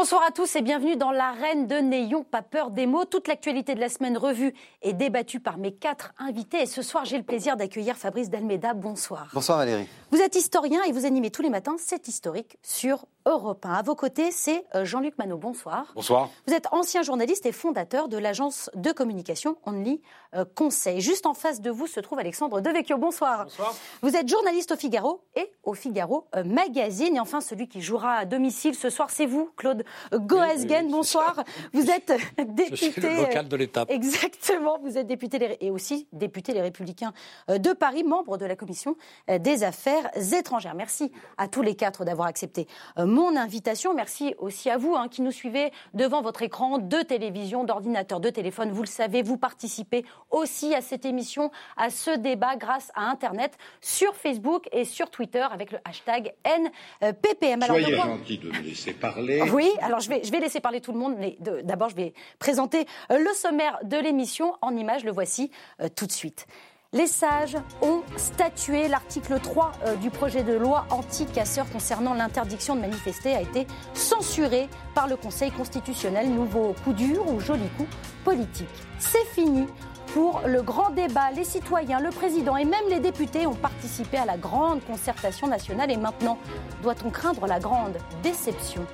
Bonsoir à tous et bienvenue dans l'arène de N'ayons pas peur des mots. Toute l'actualité de la semaine revue est débattue par mes quatre invités. Et ce soir, j'ai le plaisir d'accueillir Fabrice Dalmeda. Bonsoir. Bonsoir Valérie. Vous êtes historien et vous animez tous les matins C'est historique sur Europe 1. À vos côtés, c'est euh, Jean-Luc Manot. Bonsoir. Bonsoir. Vous êtes ancien journaliste et fondateur de l'agence de communication Only euh, Conseil. Juste en face de vous se trouve Alexandre Devecchio. Bonsoir. Bonsoir. Vous êtes journaliste au Figaro et au Figaro euh, Magazine. Et enfin, celui qui jouera à domicile ce soir, c'est vous, Claude Goesgen. Bonsoir. Vous êtes député. Je suis le local de l'étape. Exactement. Vous êtes député et aussi député Les Républicains de Paris, membre de la commission des affaires étrangères. Merci à tous les quatre d'avoir accepté mon invitation. Merci aussi à vous hein, qui nous suivez devant votre écran de télévision, d'ordinateur, de téléphone. Vous le savez, vous participez aussi à cette émission, à ce débat grâce à Internet, sur Facebook et sur Twitter avec le hashtag NPPM. Alors, Soyez gentil de me laisser parler. Oui, alors je vais, je vais laisser parler tout le monde, mais d'abord je vais présenter le sommaire de l'émission en images. Le voici euh, tout de suite. Les sages ont statué. L'article 3 euh, du projet de loi anti-casseurs concernant l'interdiction de manifester a été censuré par le Conseil constitutionnel. Nouveau coup dur ou joli coup politique. C'est fini. Pour le grand débat, les citoyens, le président et même les députés ont participé à la grande concertation nationale et maintenant, doit-on craindre la grande déception?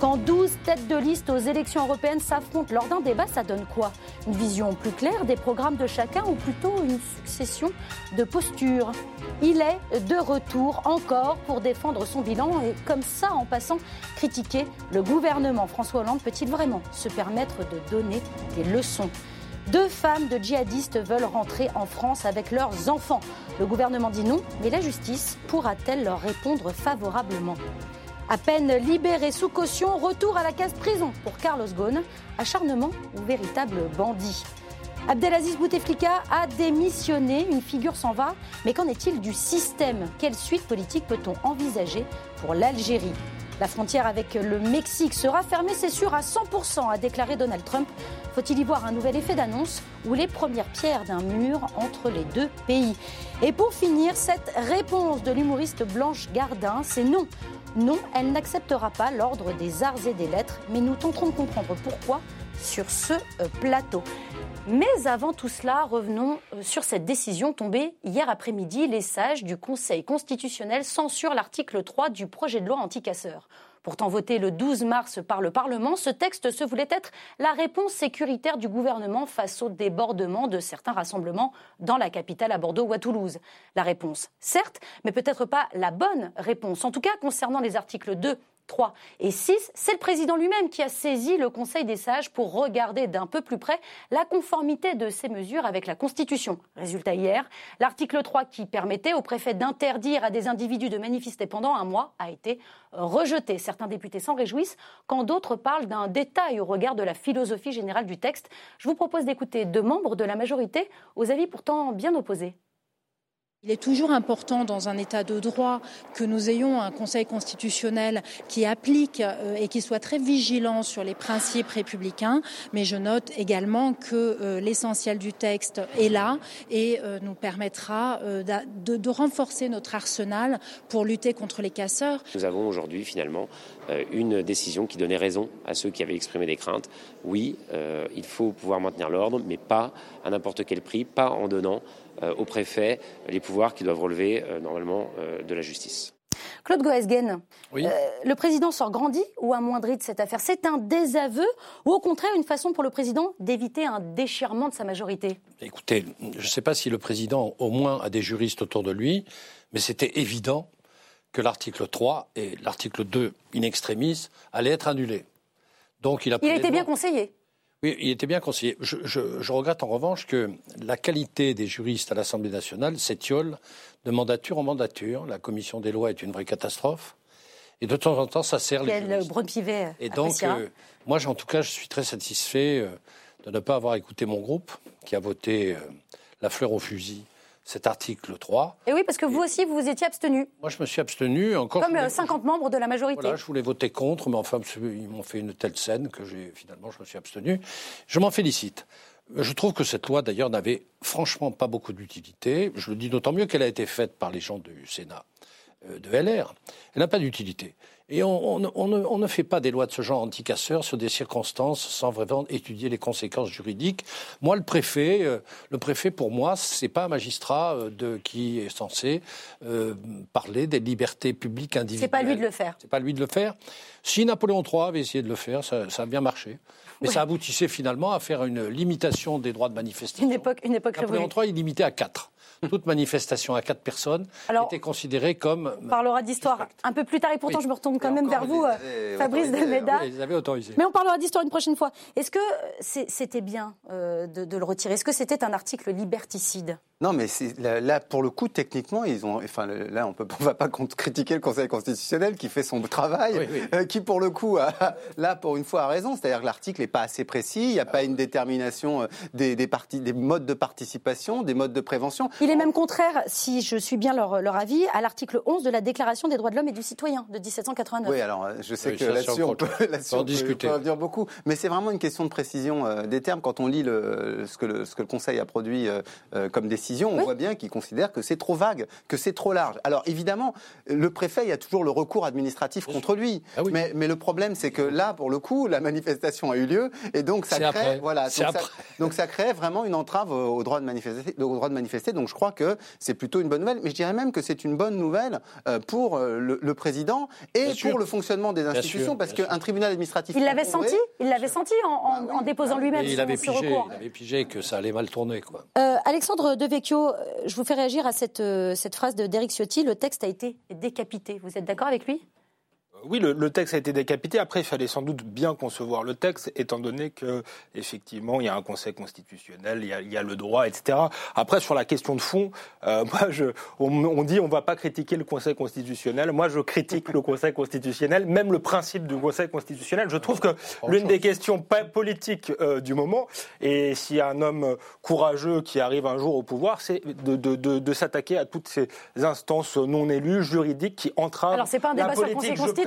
Quand 12 têtes de liste aux élections européennes s'affrontent lors d'un débat, ça donne quoi? Une vision plus claire des programmes de chacun ou plutôt une succession de postures? Il est de retour encore pour défendre son bilan et comme ça, en passant, critiquer le gouvernement. François Hollande peut-il vraiment se permettre de donner des leçons? Deux femmes de djihadistes veulent rentrer en France avec leurs enfants. Le gouvernement dit non, mais la justice pourra-t-elle leur répondre favorablement? À peine libéré sous caution, retour à la case prison pour Carlos Ghosn, acharnement ou véritable bandit. Abdelaziz Bouteflika a démissionné, une figure s'en va, mais qu'en est-il du système? Quelle suite politique peut-on envisager pour l'Algérie? La frontière avec le Mexique sera fermée, c'est sûr, à 100%, a déclaré Donald Trump. Faut-il y voir un nouvel effet d'annonce ou les premières pierres d'un mur entre les deux pays? Et pour finir, cette réponse de l'humoriste Blanche Gardin, c'est non. Non, elle n'acceptera pas l'ordre des arts et des lettres, mais nous tenterons de comprendre pourquoi sur ce euh, plateau. Mais avant tout cela, revenons euh, sur cette décision tombée hier après-midi. Les sages du Conseil constitutionnel censurent l'article 3 du projet de loi anti-casseurs. Pourtant voté le 12 mars par le Parlement, ce texte se voulait être la réponse sécuritaire du gouvernement face au débordement de certains rassemblements dans la capitale à Bordeaux ou à Toulouse. La réponse, certes, mais peut-être pas la bonne réponse. En tout cas, concernant les articles 2 3 et 6, c'est le président lui-même qui a saisi le Conseil des sages pour regarder d'un peu plus près la conformité de ces mesures avec la Constitution. Résultat hier, l'article 3 qui permettait au préfet d'interdire à des individus de manifester pendant un mois a été rejeté. Certains députés s'en réjouissent quand d'autres parlent d'un détail au regard de la philosophie générale du texte. Je vous propose d'écouter deux membres de la majorité aux avis pourtant bien opposés. Il est toujours important dans un État de droit que nous ayons un Conseil constitutionnel qui applique euh, et qui soit très vigilant sur les principes républicains, mais je note également que euh, l'essentiel du texte est là et euh, nous permettra de, de, renforcer notre arsenal pour lutter contre les casseurs. Nous avons aujourd'hui finalement une décision qui donnait raison à ceux qui avaient exprimé des craintes. Oui, il faut pouvoir maintenir l'ordre, mais pas à n'importe quel prix, pas en donnant euh, au préfet les pouvoirs qui doivent relever euh, normalement euh, de la justice. Claude Goesgen, le président sort grandi ou amoindri de cette affaire? C'est un désaveu ou au contraire une façon pour le président d'éviter un déchirement de sa majorité? Écoutez, je ne sais pas si le président au moins a des juristes autour de lui, mais c'était évident que l'article 3 et l'article 2 in extremis allaient être annulés. Donc il a, il a été bien conseillé. Oui, il était bien conseillé. Je, regrette en revanche que la qualité des juristes à l'Assemblée nationale s'étiole de mandature en mandature. La commission des lois est une vraie catastrophe. Et de temps en temps, ça sert les juristes. pivet Et donc, euh, moi, en tout cas, je suis très satisfait euh, de ne pas avoir écouté mon groupe, qui a voté euh, la fleur au fusil cet article 3. Et oui, parce que vous aussi, vous vous étiez abstenu. Moi, je me suis abstenu. Encore Comme 50 membres de la majorité. Voilà, je voulais voter contre, mais enfin, ils m'ont fait une telle scène que finalement, je me suis abstenu. Je m'en félicite. Je trouve que cette loi, d'ailleurs, n'avait franchement pas beaucoup d'utilité. Je le dis d'autant mieux qu'elle a été faite par les gens du Sénat euh, de LR. Elle n'a pas d'utilité. Et on, ne, fait pas des lois de ce genre anti-casseurs sur des circonstances sans vraiment étudier les conséquences juridiques. Moi, le préfet, euh, le préfet pour moi, c'est pas un magistrat euh, de, qui est censé euh, parler des libertés publiques individuelles. C'est pas lui de le faire. C'est pas lui de le faire. Si Napoléon III avait essayé de le faire, ça, a bien marché. Mais ça aboutissait finalement à faire une limitation des droits de manifestation. Une époque, une époque Napoléon III, il limitait à quatre toute manifestation à quatre personnes était considérée comme. On parlera d'histoire un peu plus tard et pourtant je me retourne quand même vers vous, Fabrice Delmeda. ils avaient autorisé. Mais on parlera d'histoire une prochaine fois. Est-ce que c'était bien euh, de, le retirer? Est-ce que c'était un article liberticide? Non, mais là, pour le coup, techniquement, ils ont. Enfin, là, on ne va pas critiquer le Conseil constitutionnel qui fait son travail, euh, qui, pour le coup, a, là, pour une fois, a raison. C'est-à-dire que l'article n'est pas assez précis, il n'y a pas une détermination euh, des, des, des modes de participation, des modes de prévention. Il est même contraire, si je suis bien leur, leur avis, à l'article 11 de la Déclaration des droits de l'homme et du citoyen de 1789. Oui, alors, euh, je sais que là-dessus, on peut, en discuter. dire beaucoup. Mais c'est vraiment une question de précision des termes. Quand on lit le, ce, que le, ce que le Conseil a produit comme décision, on voit bien qu'il considère que c'est trop vague, que c'est trop large. Alors évidemment, le préfet, il y a toujours le recours administratif contre lui. Ah mais, le problème, c'est que là, pour le coup, la manifestation a eu lieu et donc ça crée, voilà, donc ça, crée vraiment une entrave au droit de manifester. Au droit de manifester. Donc je crois que c'est plutôt une bonne nouvelle. Mais je dirais même que c'est une bonne nouvelle euh, pour euh, le, président et pour le fonctionnement des institutions, parce qu'un tribunal administratif. Il l'avait senti. Il l'avait senti en, bah déposant lui-même il avait pigé, Il avait pigé que ça allait mal tourner, quoi. Euh, Alexandre Devey euh, je vous fais réagir à cette, euh, phrase d'Eric Ciotti, le texte a été décapité. Vous êtes d'accord avec lui? Oui, le, texte a été décapité. Après, il fallait sans doute bien concevoir le texte, étant donné que effectivement, il y a un Conseil constitutionnel, il y a, le droit, etc. Après, sur la question de fond, euh, moi, je, on, dit on va pas critiquer le Conseil constitutionnel. Moi, je critique le Conseil constitutionnel, même le principe du Conseil constitutionnel. Je trouve que l'une des questions politiques euh, du moment, et s'il y a un homme courageux qui arrive un jour au pouvoir, c'est de, de, s'attaquer à toutes ces instances non élues, juridiques, qui entravent Alors, c'est pas un débat sur le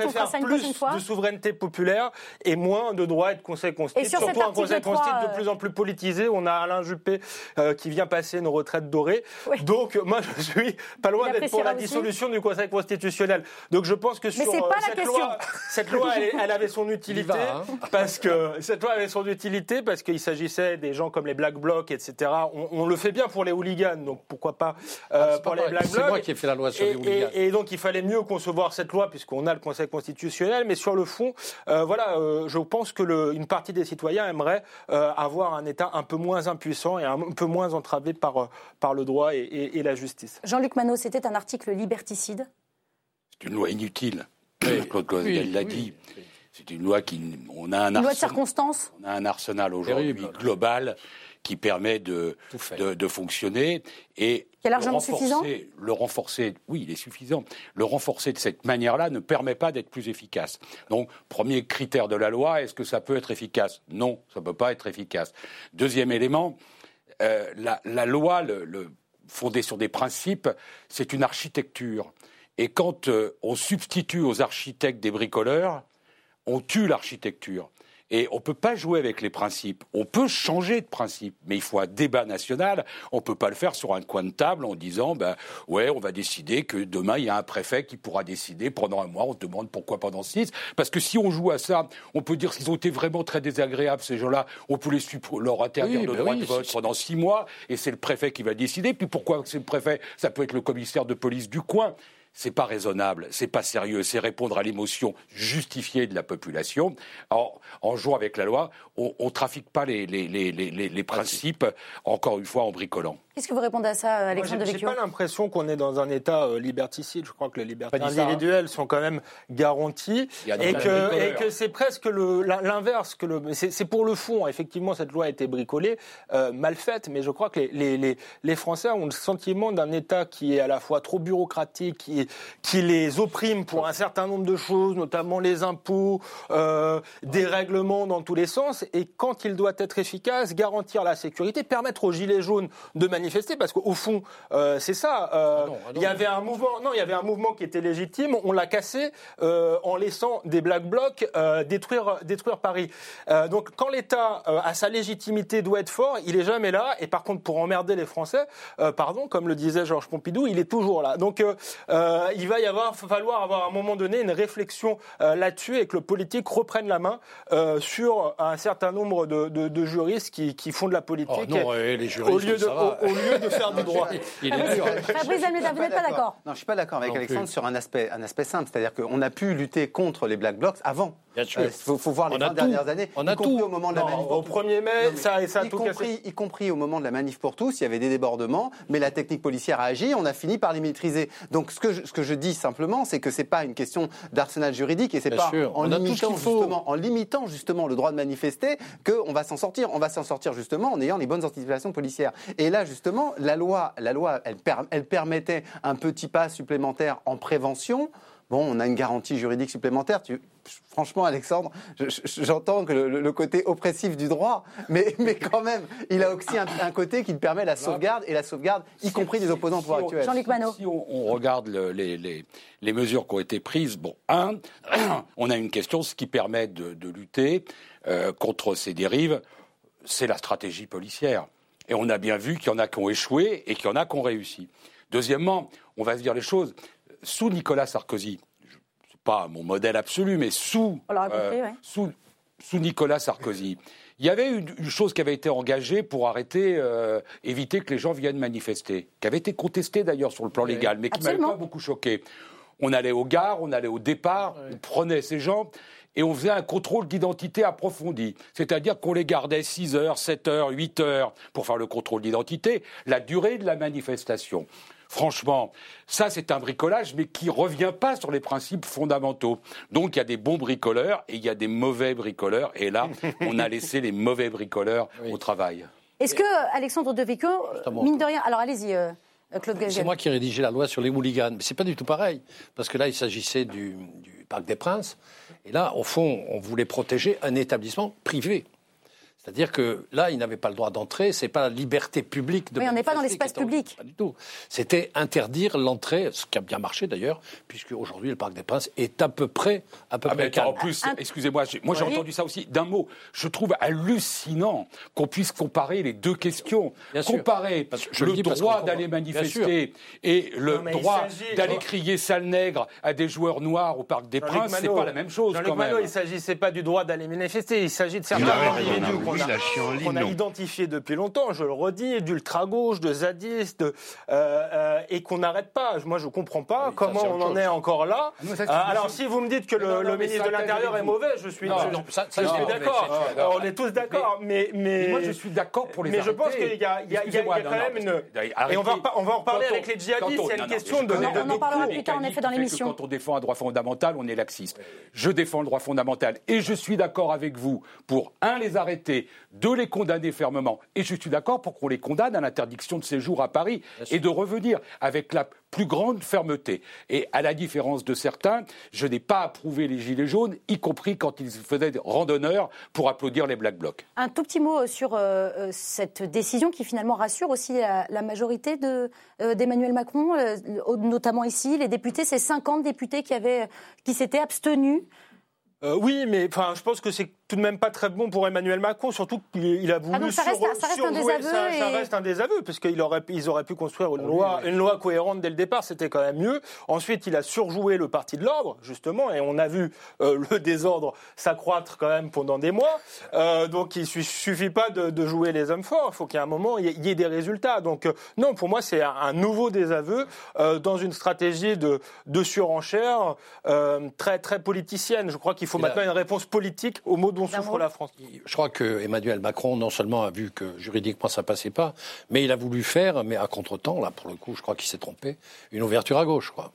Préfère plus de souveraineté populaire et moins de droits et de conseil constitutionnel. Surtout un conseil constitutionnel de plus en plus politisé. On a Alain Juppé euh, qui vient passer nos retraites dorées. Donc moi je suis pas loin d'être pour la dissolution du conseil constitutionnel. Donc je pense que sur euh, cette, loi, cette loi, elle, avait son utilité hein. parce que cette loi avait son utilité parce qu'il s'agissait des gens comme les Black Blocs, etc. On, le fait bien pour les hooligans, donc pourquoi pas euh, ah, pour les Black Blocs. C'est moi qui ai fait la loi sur les hooligans. Et, et donc il fallait mieux concevoir cette loi puisqu'on a le conseil constitutionnel, mais sur le fond, euh, voilà, euh, je pense que le, une partie des citoyens aimerait euh, avoir un État un peu moins impuissant et un peu moins entravé par, par le droit et, la justice. Jean-Luc Manot, c'était un article liberticide? C'est une loi inutile. Claude Claudel l'a dit. C'est une loi qui. On a un une loi de circonstance On a un arsenal aujourd'hui global qui permet de, de, fonctionner. Et qui est largement suffisant Le renforcer, oui, il est suffisant. Le renforcer de cette manière-là ne permet pas d'être plus efficace. Donc, premier critère de la loi, est-ce que ça peut être efficace? Non, ça ne peut pas être efficace. Deuxième élément, euh, la, loi, le, fondée sur des principes, c'est une architecture. Et quand euh, on substitue aux architectes des bricoleurs, on tue l'architecture. Et on ne peut pas jouer avec les principes. On peut changer de principe, mais il faut un débat national. On ne peut pas le faire sur un coin de table en disant, ben ouais, on va décider que demain il y a un préfet qui pourra décider pendant un mois. On te demande pourquoi pendant six. Parce que si on joue à ça, on peut dire qu'ils ont été vraiment très désagréables ces gens-là. On peut les leur interdire le ben droit de vote pendant six mois, et c'est le préfet qui va décider. Puis pourquoi c'est le préfet? Ça peut être le commissaire de police du coin c'est pas raisonnable, c'est pas sérieux, c'est répondre à l'émotion justifiée de la population. En, en jouant avec la loi, on ne trafique pas les, les, les, les, principes, encore une fois, en bricolant. Qu'est-ce que vous répondez à ça, Alexandre Je n'ai pas l'impression qu'on est dans un État euh, liberticide. Je crois que les libertés individuelles sont quand même garanties et que, et que c'est presque l'inverse. C'est pour le fond. Effectivement, cette loi a été bricolée, euh, mal faite, mais je crois que les, les, les, Français ont le sentiment d'un État qui est à la fois trop bureaucratique, qui, qui les opprime pour un certain nombre de choses, notamment les impôts, euh, des règlements dans tous les sens. Et quand il doit être efficace, garantir la sécurité, permettre aux Gilets jaunes de manifester manifester parce qu'au fond, euh, c'est ça. Euh, ah ah il y avait un mouvement, non, il y avait un mouvement qui était légitime. On l'a cassé euh, en laissant des black blocs détruire, détruire Paris. donc, quand l'État a sa légitimité, doit être fort, il est jamais là. Et par contre, pour emmerder les Français, pardon, comme le disait Georges Pompidou, il est toujours là. Donc, il va y avoir, falloir avoir à un moment donné une réfliction là-dessus et que le politique reprenne la main sur un certain nombre de, de, juristes qui, qui, font de la politique. Oh non, les juristes, au lieu de, au, lieu de faire du droit. Il est dur. Fabrice Almeida, vous n'êtes pas d'accord Non, je suis pas d'accord avec Alexandre sur un aspect, un aspect simple, c'est-à-dire qu'on a pu lutter contre les Black Blocs avant. Sûr. Il faut, voir les 20 dernières années. On a tout. Au moment de la manif au 1er mai, ça, ça a y tout compris, Y compris au moment de la manif pour tous, il y avait des débordements, mais la technique policière a agi, on a fini par les maîtriser. Donc ce que je, ce que je dis simplement, c'est que c'est pas une question d'arsenal juridique et c'est pas en limitant, justement, en limitant justement le droit de manifester qu'on va s'en sortir. On va s'en sortir justement en ayant les bonnes anticipations policières. Et là, justement, la loi, la loi elle, elle permettait un petit pas supplémentaire en prévention. Bon, on a une garantie juridique supplémentaire. franchement, Alexandre, j'entends que le, côté oppressif du droit, mais, mais quand même, il a aussi un, côté qui permet la sauvegarde, et la sauvegarde, y compris des opposants au pouvoir actuel. Jean-Luc Manot. Si on, regarde les, les, mesures qui ont été prises, bon, un, on a une question, ce qui permet de, lutter euh, contre ces dérives, c'est la stratégie policière. Et on a bien vu qu'il y en a qui ont échoué et qu'il y en a qui ont réussi. Deuxièmement, on va se dire les choses. Sous Nicolas Sarkozy, n'est pas mon modèle absolu, mais sous, euh, sous, sous, Nicolas Sarkozy, il y avait une, chose qui avait été engagée pour arrêter, euh, éviter que les gens viennent manifester, qui avait été contestée d'ailleurs sur le plan légal, mais qui m'avait pas beaucoup choqué. On allait aux gares, on allait au départ, on prenait ces gens et on faisait un contrôle d'identité approfondi. C'est-à-dire qu'on les gardait 6 heures, 7 heures, 8 heures pour faire le contrôle d'identité, la durée de la manifestation. Franchement, ça c'est un bricolage, mais qui ne revient pas sur les principes fondamentaux. Donc il y a des bons bricoleurs et il y a des mauvais bricoleurs. Et là, on a laissé les mauvais bricoleurs au travail. Est-ce que Alexandre Devecchio, mine de rien, alors allez-y. Euh, Claude c'est moi qui ai rédigé la loi sur les hooligans. Mais c'est pas du tout pareil. Parce que là, il s'agissait du, du Parc des Princes. Et là, au fond, on voulait protéger un établissement privé. C'est-à-dire que là, ils n'avaient pas le droit d'entrer, c'est pas la liberté publique de. Oui, on n'est pas dans l'espace public. Pas du tout. C'était interdire l'entrée, ce qui a bien marché d'ailleurs, puisque aujourd'hui le Parc des Princes est à peu près, à peu ah, près En plus, excusez-moi, moi j'ai entendu ça aussi d'un mot. Je trouve hallucinant qu'on puisse comparer les deux questions. comparer le droit d'aller manifester et le droit d'aller crier sale nègre à des joueurs noirs au Parc des Princes, c'est pas la même chose. Quand même. il s'agissait pas du droit d'aller manifester, il s'agit de certains individus qu'on a, identifié depuis longtemps, je le redis, d'ultra-gauche, de zadistes, euh, euh, et qu'on n'arrête pas. Moi, je ne comprends pas comment on en est encore là. Ah, alors, si vous me dites que le, ministre de l'Intérieur est mauvais, je suis, d'accord. On est tous d'accord. Mais, mais, moi, je suis d'accord pour les Mais je pense qu'il y, a, quand même une. Et on va, on va en parler avec les djihadistes. Il y a une question de. On en parlera plus tard, en effet, dans l'émission. Quand on défend un droit fondamental, on est laxiste. Je défends le droit fondamental et je suis d'accord avec vous pour, un, les arrêter de les condamner fermement. Et je suis d'accord pour qu'on les condamne à l'interdiction de séjour à Paris et de revenir avec la plus grande fermeté. Et à la différence de certains, je n'ai pas approuvé les Gilets jaunes, y compris quand ils faisaient des randonneurs pour applaudir les Black Blocs. Un tout petit mot sur euh, euh, cette décision qui finalement rassure aussi la, majorité euh, d'Emmanuel Macron, notamment ici, les députés, ces 50 députés qui, avaient, qui s'étaient abstenus. oui, mais enfin, je pense que c'est tout de même pas très bon pour Emmanuel Macron, surtout qu'il a voulu ah ça, reste, ça, reste un désaveu ça, reste un désaveu, parce qu'ils auraient, ils auraient pu construire une, loi, une loi cohérente dès le départ, c'était quand même mieux. Ensuite, il a surjoué le parti de l'ordre, justement, et on a vu euh, le désordre s'accroître quand même pendant des mois. Euh, donc, il suffit pas de, jouer les hommes forts, il faut qu'il y ait un moment, il y, ait des résultats. Donc, euh, non, pour moi, c'est un, nouveau désaveu dans une stratégie de, de surenchère très, très politicienne. Je crois qu'il faut maintenant une réponse politique au mot de la France. Je crois que Emmanuel Macron, non seulement a vu que juridiquement ça passait pas, mais il a voulu faire, mais à contre-temps, là pour le coup, je crois qu'il s'est trompé, une ouverture à gauche, quoi.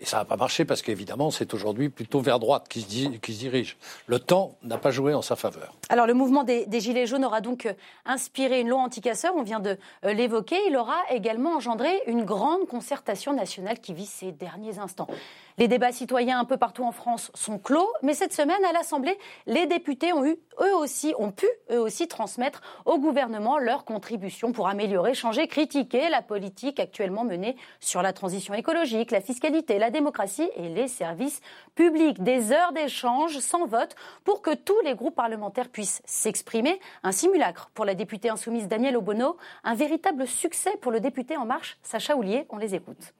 Et ça n'a pas marché parce qu'évidemment, c'est aujourd'hui plutôt vers droite qui se, qui se, dirige. Le temps n'a pas joué en sa faveur. Alors, le mouvement des, Gilets jaunes aura donc euh, inspiré une loi anti-casseurs, on vient de euh, l'évoquer. Il aura également engendré une grande concertation nationale qui vit ces derniers instants. Les débats citoyens un peu partout en France sont clos, mais cette semaine à l'Assemblée, les députés ont eu eux aussi ont pu eux aussi transmettre au gouvernement leurs contributions pour améliorer, changer, critiquer la politique actuellement menée sur la transition écologique, la fiscalité, la démocratie et les services publics. Des heures d'échange sans vote pour que tous les groupes parlementaires puissent s'exprimer. Un simulacre pour la députée insoumise Danielle Obono, un véritable succès pour le député En Marche Sacha Houlier. On les écoute.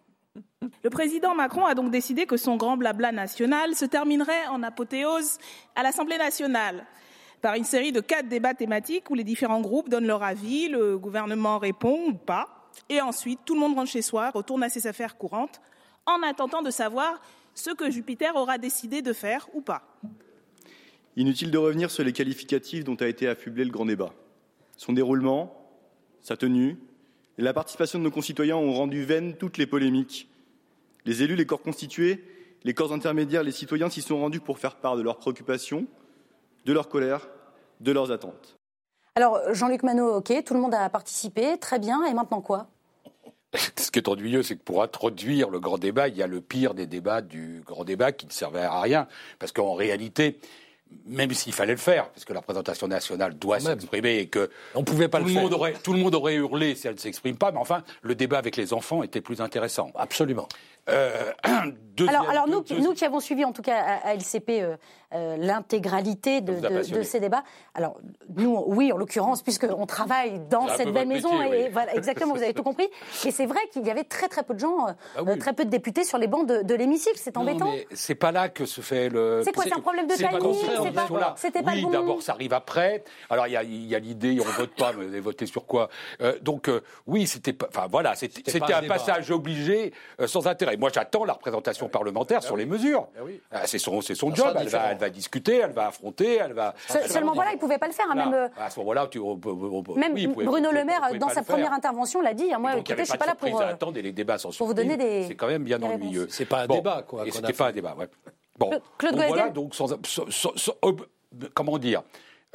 Le président Macron a donc décidé que son grand blabla national se terminerait en apothéose à l'Assemblée nationale par une série de quatre débats thématiques où les différents groupes donnent leur avis, le gouvernement répond ou pas, et ensuite tout le monde rentre chez soi, retourne à ses affaires courantes, en attendant de savoir ce que Jupiter aura décidé de faire ou pas. Inutile de revenir sur les qualificatifs dont a été affublé le grand débat. Son déroulement, sa tenue et la participation de nos concitoyens ont rendu vaines toutes les polémiques. Les élus, les corps constitués, les corps intermédiaires, les citoyens s'y sont rendus pour faire part de leurs préoccupations, de leur colère, de leurs attentes. Alors, Jean-Luc Manot, ok, tout le monde a participé, très bien, et maintenant quoi? Ce qui est ennuyeux, c'est que pour introduire le grand débat, il y a le pire des débats du grand débat qui ne servait à rien. Parce qu'en réalité, même s'il fallait le faire, parce que la représentation nationale doit s'exprimer et que on pouvait pas tout le, Monde aurait, tout le monde aurait hurlé si elle ne s'exprime pas, mais enfin, le débat avec les enfants était plus intéressant. Absolument. Euh, alors, alors nous, nous, qui avons suivi en tout cas à, LCP euh, euh, l'intégralité de, ces débats, alors nous, oui, en l'occurrence, puisqu'on travaille dans cette belle maison, et voilà, exactement, vous avez tout compris. Et c'est vrai qu'il y avait très très peu de gens, bah très peu de députés sur les bancs de, l'hémicycle. C'est embêtant. C'est pas là que se fait le. C'est quoi C'est un problème de timing C'était pas, oui, d'abord, ça arrive après. Alors il y a, l'idée, on vote pas, mais voter sur quoi? Donc oui, c'était, enfin voilà, c'était un, passage obligé sans intérêt. Moi, j'attends la représentation ah parlementaire ah sur les mesures. Ah, c'est son, son job. Elle va, elle va, discuter, elle va affronter, elle va. seulement voilà, il ne pouvait pas le faire. Hein, même, euh, à ce moment-là, même Bruno Le Maire, dans sa première intervention, l'a dit. Hein, moi, écoutez, je suis pas là pour. Euh, attendre les débats sans Pour vous donner des. C'est quand même bien ennuyeux. C'est pas un débat, quoi. C'était pas un débat, ouais. Bon. Claude Voilà, donc sans, comment dire.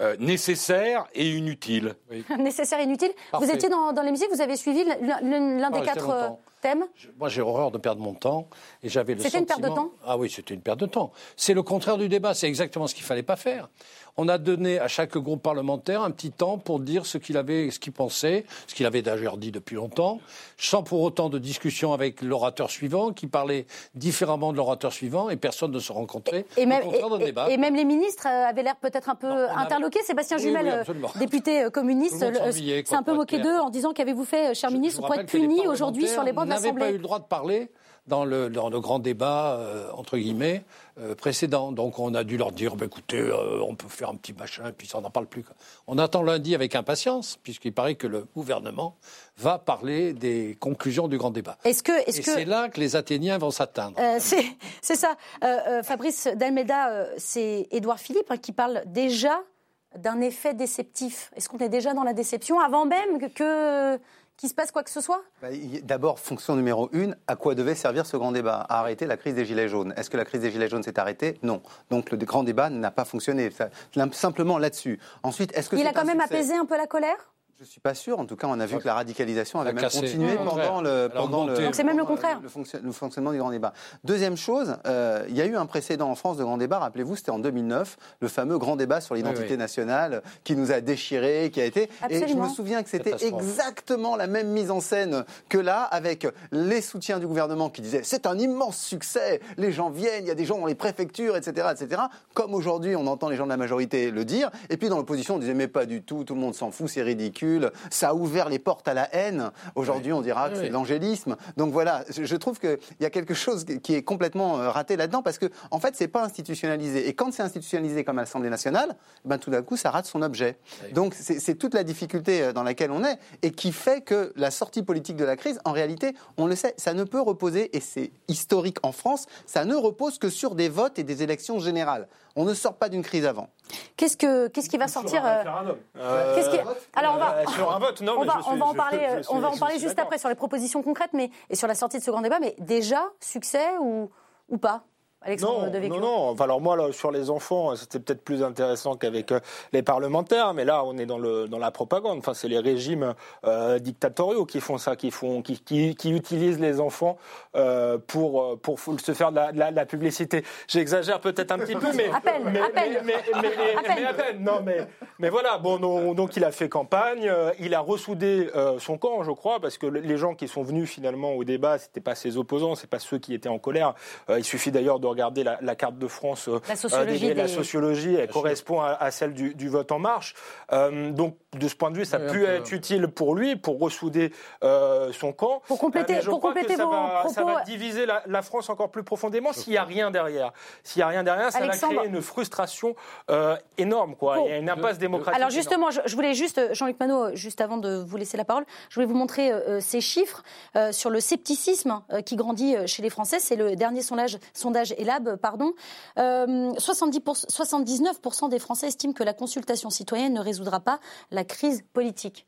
Euh, nécessaire et inutile. nécessaire et inutile. Vous étiez dans, dans l'hémicycle, vous avez suivi l'un des quatre Moi, j'ai horreur de perdre mon temps. et j'avais C'était une perte de temps Ah oui, c'était une perte de temps. C'est le contraire du débat. C'est exactement ce qu'il fallait pas faire on a donné à chaque groupe parlementaire un petit temps pour dire ce qu'il avait, ce qu'il pensait, ce qu'il avait d'ailleurs dit depuis longtemps, sans pour autant de discussion avec l'orateur suivant, qui parlait différemment de l'orateur suivant, et personne ne se rencontrait. Et, même, et, même, les ministres euh, avaient l'air peut-être un peu interloqués. Sébastien Jumel, euh, député euh, communiste, s'est un peu moqué d'eux en disant qu'avez-vous fait, cher ministre, pour être puni aujourd'hui sur les bancs de l'Assemblée pas eu le droit de parler dans le, dans le grand débat, entre guillemets, euh, précédents. Donc on a dû leur dire, bah, écoutez, euh, on peut faire un petit machin, et puis ça n'en parle plus. On attend lundi avec impatience, puisqu'il paraît que le gouvernement va parler des conclusions du grand débat. Est-ce que, et c'est là que les Athéniens vont s'atteindre. Euh, c'est ça. Fabrice Dalmeda, c'est Édouard Philippe hein, qui parle déjà d'un effet déceptif. Est-ce qu'on est déjà dans la déception avant même que qu'il se passe quoi que ce soit? Bah, D'abord, fonction numéro une, à quoi devait servir ce grand débat? À arrêter la crise des Gilets jaunes. Est-ce que la crise des Gilets jaunes s'est arrêtée? Non. Donc le grand débat n'a pas fonctionné. simplement là-dessus. Ensuite, est-ce que Il a quand même apaisé un peu la colère? Je ne suis pas sûr. En tout cas, on a vu que la radicalisation avait même continué pendant le, pendant le, c'est même le contraire. Le, fonctionnement du grand débat. Deuxième chose, euh, il y a eu un précédent en France de grand débat. Rappelez-vous, c'était en 2009, le fameux grand débat sur l'identité nationale qui nous a déchirés, qui a été. Et je me souviens que c'était exactement la même mise en scène que là, avec les soutiens du gouvernement qui disaient c'est un immense succès, les gens viennent, il y a des gens dans les préfectures, etc., etc. Comme aujourd'hui, on entend les gens de la majorité le dire. Et puis dans l'opposition, on disait mais pas du tout, tout le monde s'en fout, c'est ridicule ça a ouvert les portes à la haine. Aujourd'hui, on dira que c'est l'angélisme. Donc voilà, je trouve qu'il y a quelque chose qui est complètement euh, raté là-dedans parce que, en fait, c'est pas institutionnalisé. Et quand c'est institutionnalisé comme à l'Assemblée nationale, ben, tout d'un coup, ça rate son objet. Donc c'est toute la difficulté euh, dans laquelle on est et qui fait que la sortie politique de la crise, en réalité, on le sait, ça ne peut reposer, et c'est historique en France, ça ne repose que sur des votes et des élections générales. On ne sort pas d'une crise avant. Qu'est-ce, que, qu'est-ce qui va sortir euh, euh, qui... Alors on va, euh, sur un vote, non, on, va, on va en parler, on va en parler juste après sur les propositions concrètes, mais et sur la sortie de ce grand débat. Mais déjà succès ou ou pas? Alexandre non, Non, non. alors moi, là, sur les enfants, c'était peut-être plus intéressant qu'avec euh, les parlementaires, mais là, on est dans, le, dans la propagande. Enfin, c'est les régimes euh, dictatoriaux qui font ça, qui, font, qui, qui, utilisent les enfants euh, pour, pour se faire de la, la, publicité. J'exagère peut-être un petit peu, mais... À peine, mais, à peine. Mais, mais, à peine. Non, mais, mais voilà. Bon, donc, donc, il a fait campagne, il a ressoudé son camp, je crois, parce que les gens qui sont venus finalement au débat, c'était pas ses opposants, c'est pas ceux qui étaient en colère. il suffit d'ailleurs de regarder la, carte de France, la euh, sociologie, la sociologie elle correspond à, celle du, vote en marche. Euh, donc, de ce point de vue, ça a pu être utile pour lui, pour ressouder euh, son camp. Pour compléter, pour compléter ça vos va, propos... ça va diviser la, France encore plus profondément s'il n'y a rien derrière. S'il n'y a rien derrière, ça va créer une frustration énorme. Quoi. Il y a une impasse démocratique. Alors justement, je, voulais juste, Jean-Luc Manot, juste avant de vous laisser la parole, je voulais vous montrer ces chiffres sur le scepticisme qui grandit chez les Français. C'est le dernier sondage, sondage ELAB, pardon. 70 79% des Français estiment que la consultation citoyenne ne résoudra pas la crise politique.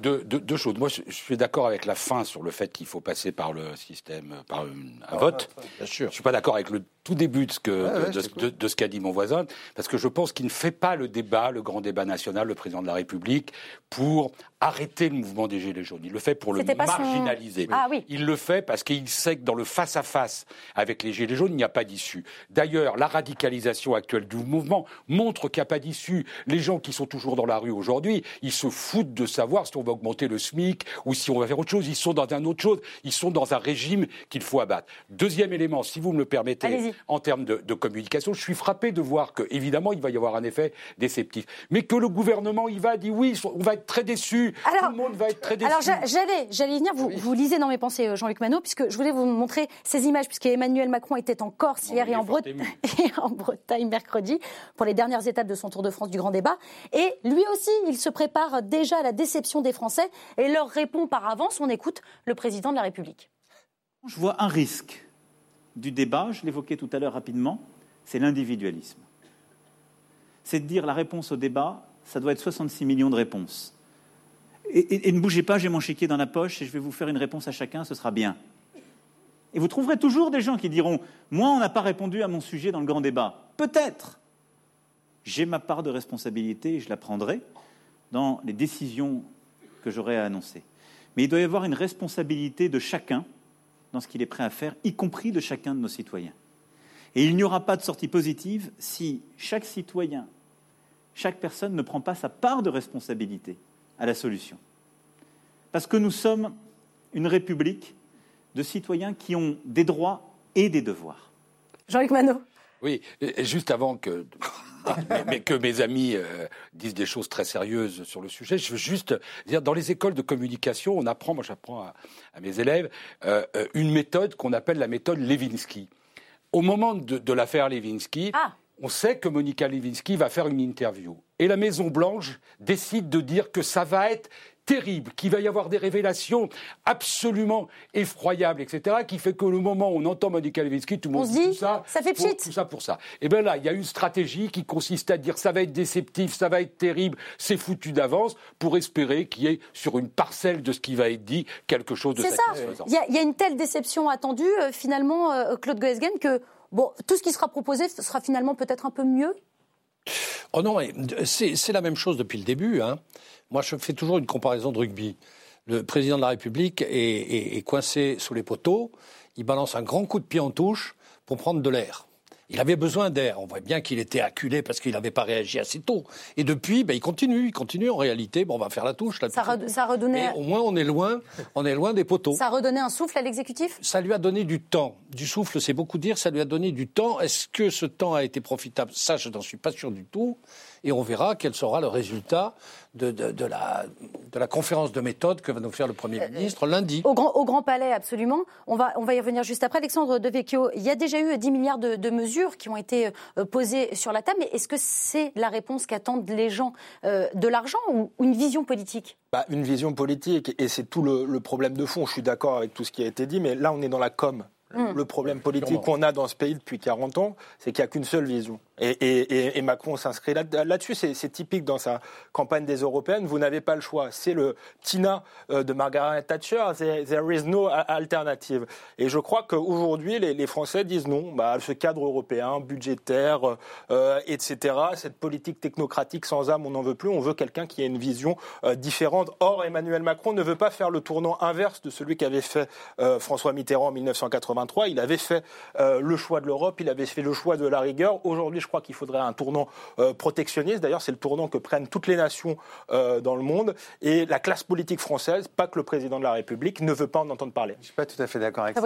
Deux, choses. Moi, je, suis d'accord avec la fin sur le fait qu'il faut passer par le système, par un ah, vote. bien sûr. Je suis pas d'accord avec le tout début de ce que de, ce qu'a dit mon voisin, parce que je pense qu'il ne fait pas le débat, le grand débat national, le président de la République, pour arrêter le mouvement des Gilets jaunes. Il le fait pour le marginaliser. Ah, oui. Il le fait parce qu'il sait que dans le face-à-face avec les Gilets jaunes, il n'y a pas d'issue. D'ailleurs, la radicalisation actuelle du mouvement montre qu'il n'y a pas d'issue. Les gens qui sont toujours dans la rue aujourd'hui, ils se foutent de savoir si on va augmenter le SMIC ou si on va faire autre chose. Ils sont dans un autre chose. Ils sont dans un régime qu'il faut abattre. Deuxième élément, si vous me le permettez, en termes de, communication, je suis frappé de voir que, évidemment, il va y avoir un effet déceptif. Mais que le gouvernement, il va dire oui, on va être très déçus. Tout le monde va être très déçu. Alors j'allais, j'allais venir. Vous, vous lisez dans mes pensées, euh, Jean-Luc Manot, puisque je voulais vous montrer ces images, puisque Emmanuel Macron était en Corse hier et en, et en Bretagne mercredi pour les dernières étapes de son Tour de France du Grand Débat. Et lui aussi, il se prépare déjà à la déception des Français et leur répond par avance. On écoute le président de la République. Je vois un risque du débat, je l'évoquais tout à l'heure rapidement, c'est l'individualisme. C'est de dire la réponse au débat, ça doit être 66 millions de réponses. Et, ne bougez pas, j'ai mon chéquier dans la poche et je vais vous faire une réponse à chacun, ce sera bien. Et vous trouverez toujours des gens qui diront Moi, on n'a pas répondu à mon sujet dans le grand débat. Peut-être. J'ai ma part de responsabilité et je la prendrai dans les décisions que j'aurai à annoncer. Mais il doit y avoir une responsabilité de chacun dans ce qu'il est prêt à faire, y compris de chacun de nos citoyens. Et il n'y aura pas de sortie positive si chaque citoyen, chaque personne ne prend pas sa part de responsabilité à la solution. Parce que nous sommes une république de citoyens qui ont des droits et des devoirs. Jean-Luc Manot. Oui, juste avant que, mais, que mes amis euh, disent des choses très sérieuses sur le sujet, je veux juste dire, dans les écoles de communication, on apprend, moi j'apprends à, mes élèves, euh, euh, une méthode qu'on appelle la méthode Levinsky. Au moment de, l'affaire Levinsky, ah. On sait que Monica Lewinsky va faire une interview. Et la Maison-Blanche décide de dire que ça va être terrible, qu'il va y avoir des révélations absolument effroyables, etc., qui fait que le moment où on entend Monica Lewinsky, tout le monde dit tout ça, ça fait pour, tout ça pour ça. Et bien là, il y a une stratégie qui consiste à dire ça va être déceptif, ça va être terrible, c'est foutu d'avance, pour espérer qu'il y ait sur une parcelle de ce qui va être dit quelque chose de satisfaisant. C'est ça. Il y, a une telle déception attendue, euh, finalement, euh, Claude Goesgen, que bon, tout ce qui sera proposé sera finalement peut-être un peu mieux? Oh non, c'est la même chose depuis le début. Hein. Moi, je fais toujours une comparaison de rugby. Le président de la République est coincé sous les poteaux, il balance un grand coup de pied en touche pour prendre de l'air. Il avait besoin d'air. On voit bien qu'il était acculé parce qu'il n'avait pas réagi assez tôt. Et depuis, ben, il continue, il continue. En réalité, bon, on va faire la touche. Là, ça, ça redonnait. au moins, on est loin, on est loin des poteaux. Ça a redonné un souffle à l'exécutif? Ça lui a donné du temps. Du souffle, c'est beaucoup dire. Ça lui a donné du temps. Est-ce que ce temps a été profitable? Ça, je n'en suis pas sûr du tout et on verra quel sera le résultat de, de, la, de la conférence de méthode que va nous faire le Premier euh, ministre lundi. Au Grand, au grand Palais, absolument. On va, on va y revenir juste après. Alexandre Devecchio, il y a déjà eu 10 milliards de, mesures qui ont été euh, posées sur la table, mais est-ce que c'est la réponse qu'attendent les gens euh, De l'argent ou une vision politique? Bah, Une vision politique, et c'est tout le, le problème de fond. Je suis d'accord avec tout ce qui a été dit, mais là, on est dans la com Le problème politique qu'on a dans ce pays depuis 40 ans, c'est qu'il n'y a qu'une seule vision. Et, Macron s'inscrit là-dessus. c'est typique dans sa campagne des européennes. Vous n'avez pas le choix. C'est le Tina euh, de Margaret Thatcher. There is no alternative. Et je crois qu'aujourd'hui, les, Français disent non. Bah, ce cadre européen, budgétaire, euh, etc., cette politique technocratique sans âme, on n'en veut plus. On veut quelqu'un qui ait une vision euh, différente. Or, Emmanuel Macron ne veut pas faire le tournant inverse de celui qu'avait fait François Mitterrand en 1983. Il avait fait le choix de l'Europe. Il avait fait le choix de la rigueur. Aujourd'hui, je crois qu'il faudrait un tournant euh, protectionniste. D'ailleurs, c'est le tournant que prennent toutes les nations euh, dans le monde. Et la classe politique française, pas que le président de la République, ne veut pas en entendre parler. Je ne suis pas tout à fait d'accord avec ça.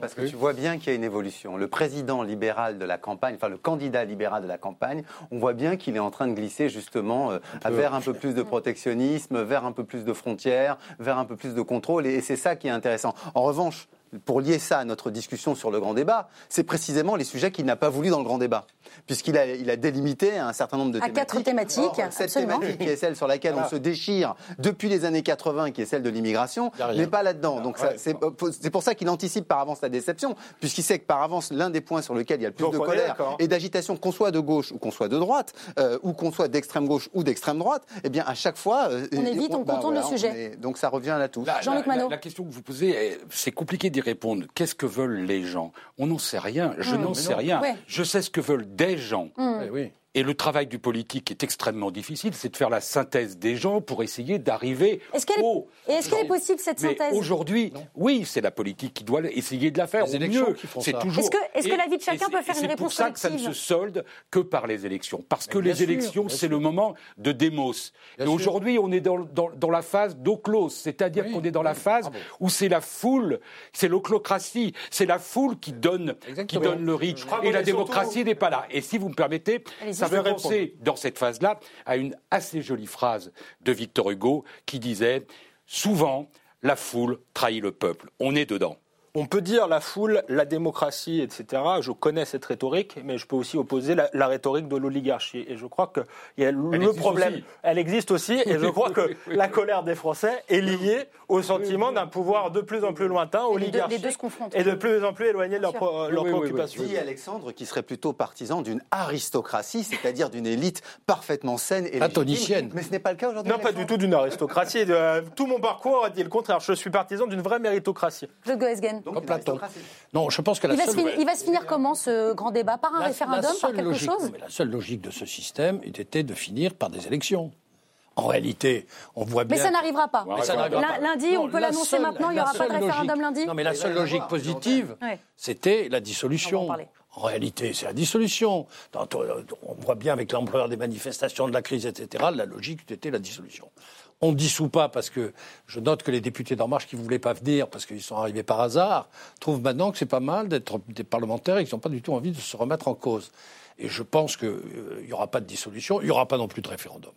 Parce que tu vois bien qu'il y a une évolution. Le président libéral de la campagne, enfin le candidat libéral de la campagne, on voit bien qu'il est en train de glisser justement euh, vers un peu plus de protectionnisme, vers un peu plus de frontières, vers un peu plus de contrôle. Et c'est ça qui est intéressant. En revanche, pour lier ça à notre discussion sur le grand débat, c'est précisément les sujets qu'il n'a pas voulu dans le grand débat, puisqu'il a, il a délimité un certain nombre de à thématiques. quatre thématiques, cette thématique qui est celle sur laquelle on se déchire depuis les années 80, qui est celle de l'immigration, n'est pas là-dedans. Donc c'est pour ça qu'il anticipe par avance la déception, puisqu'il sait que par avance, l'un des points sur lesquels il y a le plus de colère et d'agitation, qu'on soit de gauche ou qu'on soit de droite, euh, ou qu'on soit d'extrême gauche ou d'extrême droite, eh bien à chaque fois... Euh, on évite, on, bah, contourne le sujet. donc ça revient à la touche. Jean-Luc La, question que vous posez, c'est compliqué d'y répondre. Qu'est-ce que veulent les gens? On n'en sait rien. Je mmh. n'en sais rien. Je sais ce que veulent des gens. Mmh. Eh oui. Et le travail du politique est extrêmement difficile, c'est de faire la synthèse des gens pour essayer d'arriver est-ce qu'elle est... est-ce qu'elle est possible cette synthèse? Aujourd'hui, oui, c'est la politique qui doit essayer de la faire. Les élections mieux, c'est toujours. Est-ce que, est-ce que la vie de chacun peut faire une réponse C'est pour ça que ça ne se solde que par les élections, parce que les élections, c'est le moment de démos. et aujourd'hui, on est dans, dans, la phase d'oclose, c'est-à-dire qu'on est dans la phase où c'est la foule, c'est l'oclocratie, c'est la foule qui donne, qui donne le rythme, et la démocratie n'est pas là. Et si vous me permettez, ça fait penser, dans cette phase-là, à une assez jolie phrase de Victor Hugo qui disait Souvent, la foule trahit le peuple. On est dedans on peut dire la foule, la démocratie, etc. Je connais cette rhétorique, mais je peux aussi opposer la, rhétorique de l'oligarchie. Et je crois que y a le problème, elle existe aussi, et je crois que la colère des Français est liée au sentiment d'un pouvoir de plus en plus lointain, oligarchique, et de plus en plus éloigné de leurs préoccupations. Dit Alexandre qui serait plutôt partisan d'une aristocratie, c'est-à-dire d'une élite parfaitement saine et légitime. Mais ce n'est pas le cas aujourd'hui. Non, pas du tout d'une aristocratie. tout mon parcours a dit le contraire. Je suis partisan d'une vraie méritocratie. Le Goesgen. Donc, Platon. Non, je pense que il, va finir, il va se finir comment ce grand débat? Par un référendum Par quelque chose? La seule logique de ce système était de finir par des élections. En réalité, on voit bien. Mais ça n'arrivera pas. Lundi, on peut l'annoncer maintenant, il n'y aura pas de référendum lundi Non, mais la seule logique positive, c'était la dissolution. En réalité, c'est la dissolution. On voit bien avec l'ampleur des manifestations, de la crise, etc., la logique était la dissolution on ne dissout pas parce que je note que les députés d'En Marche qui ne voulaient pas venir parce qu'ils sont arrivés par hasard trouvent maintenant que c'est pas mal d'être des parlementaires et qu'ils n'ont pas du tout envie de se remettre en cause. Et je pense qu'il euh, n'y aura pas de dissolution, il n'y aura pas non plus de référendum.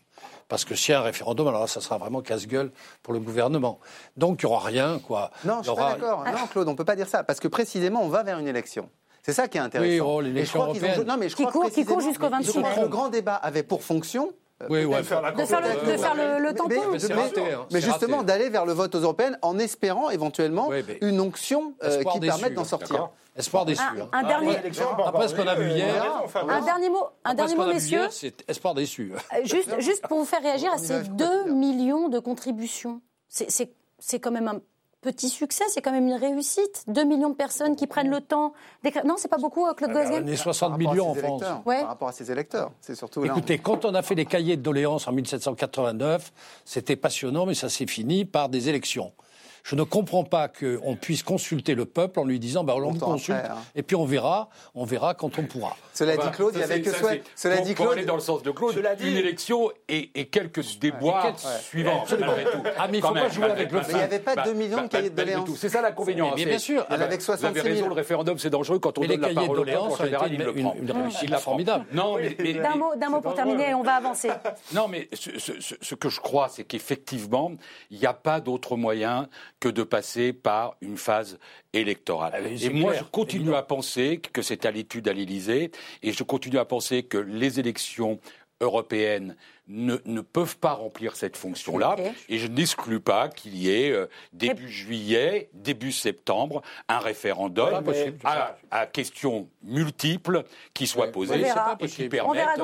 Parce que s'il y a un référendum, alors là, ça sera vraiment casse-gueule pour le gouvernement. Donc il n'y aura rien, quoi. Non, je suis pas d'accord. Non, Claude, on ne peut pas dire ça. Parce que précisément, on va vers une élection. C'est ça qui est intéressant. Oui, oh, l'élection européenne. Non, mais je qui crois court, qui court jusqu'au 26 mai. Le grand débat avait pour fonction oui, ouais. de faire, de faire, le, le, tampon. Mais, justement, d'aller vers le vote aux européennes en espérant éventuellement une onction euh, qui permette d'en sortir. Espoir déçu. Un, hein. un dernier... Après ce qu'on a vu hier. Un dernier mot, un dernier mot messieurs. C'est espoir déçu. Euh, juste, juste pour vous faire réagir à ces 2 millions de contributions. C'est quand même un petit succès, c'est quand même une réussite. 2 millions de personnes qui prennent le temps d'écrire. Non, c'est pas beaucoup, euh, Claude Gosselin On est 60 millions en France. Par rapport à ses électeurs, c'est surtout. Écoutez, quand on a fait les cahiers de doléances en 1789, c'était passionnant, mais ça s'est fini par des élections. Je ne comprends pas qu'on puisse consulter le peuple en lui disant bah, on vous consulte hein. et puis on verra, on verra quand on pourra. Cela dit, Claude, il y avait que soit. Cela dit, Claude. Pour aller dans le sens de Claude, une élection et, quelques déboires suivants. Ah, mais il ne faut pas jouer avec le fait. Il n'y avait pas 2 bah, millions de bah, cahiers de doléances. C'est ça l'inconvénient. Bien sûr. Avec 60 000. raison, le référendum, c'est dangereux quand on donne la parole au peuple. En général, il le prend. Une réussite formidable. D'un mot pour terminer, on va avancer. Non, mais ce que je crois, c'est qu'effectivement, il n'y a pas d'autre moyen que de passer par une phase électorale. Ah, et moi, je continue à penser que c'est à l'étude à l'Élysée, et je continue à penser que les élections européennes ne, ne peuvent pas remplir cette fonction-là. Et je n'exclus pas qu'il y ait euh, début juillet, début septembre, un référendum à, à, questions multiples qui soit posé et qui permettent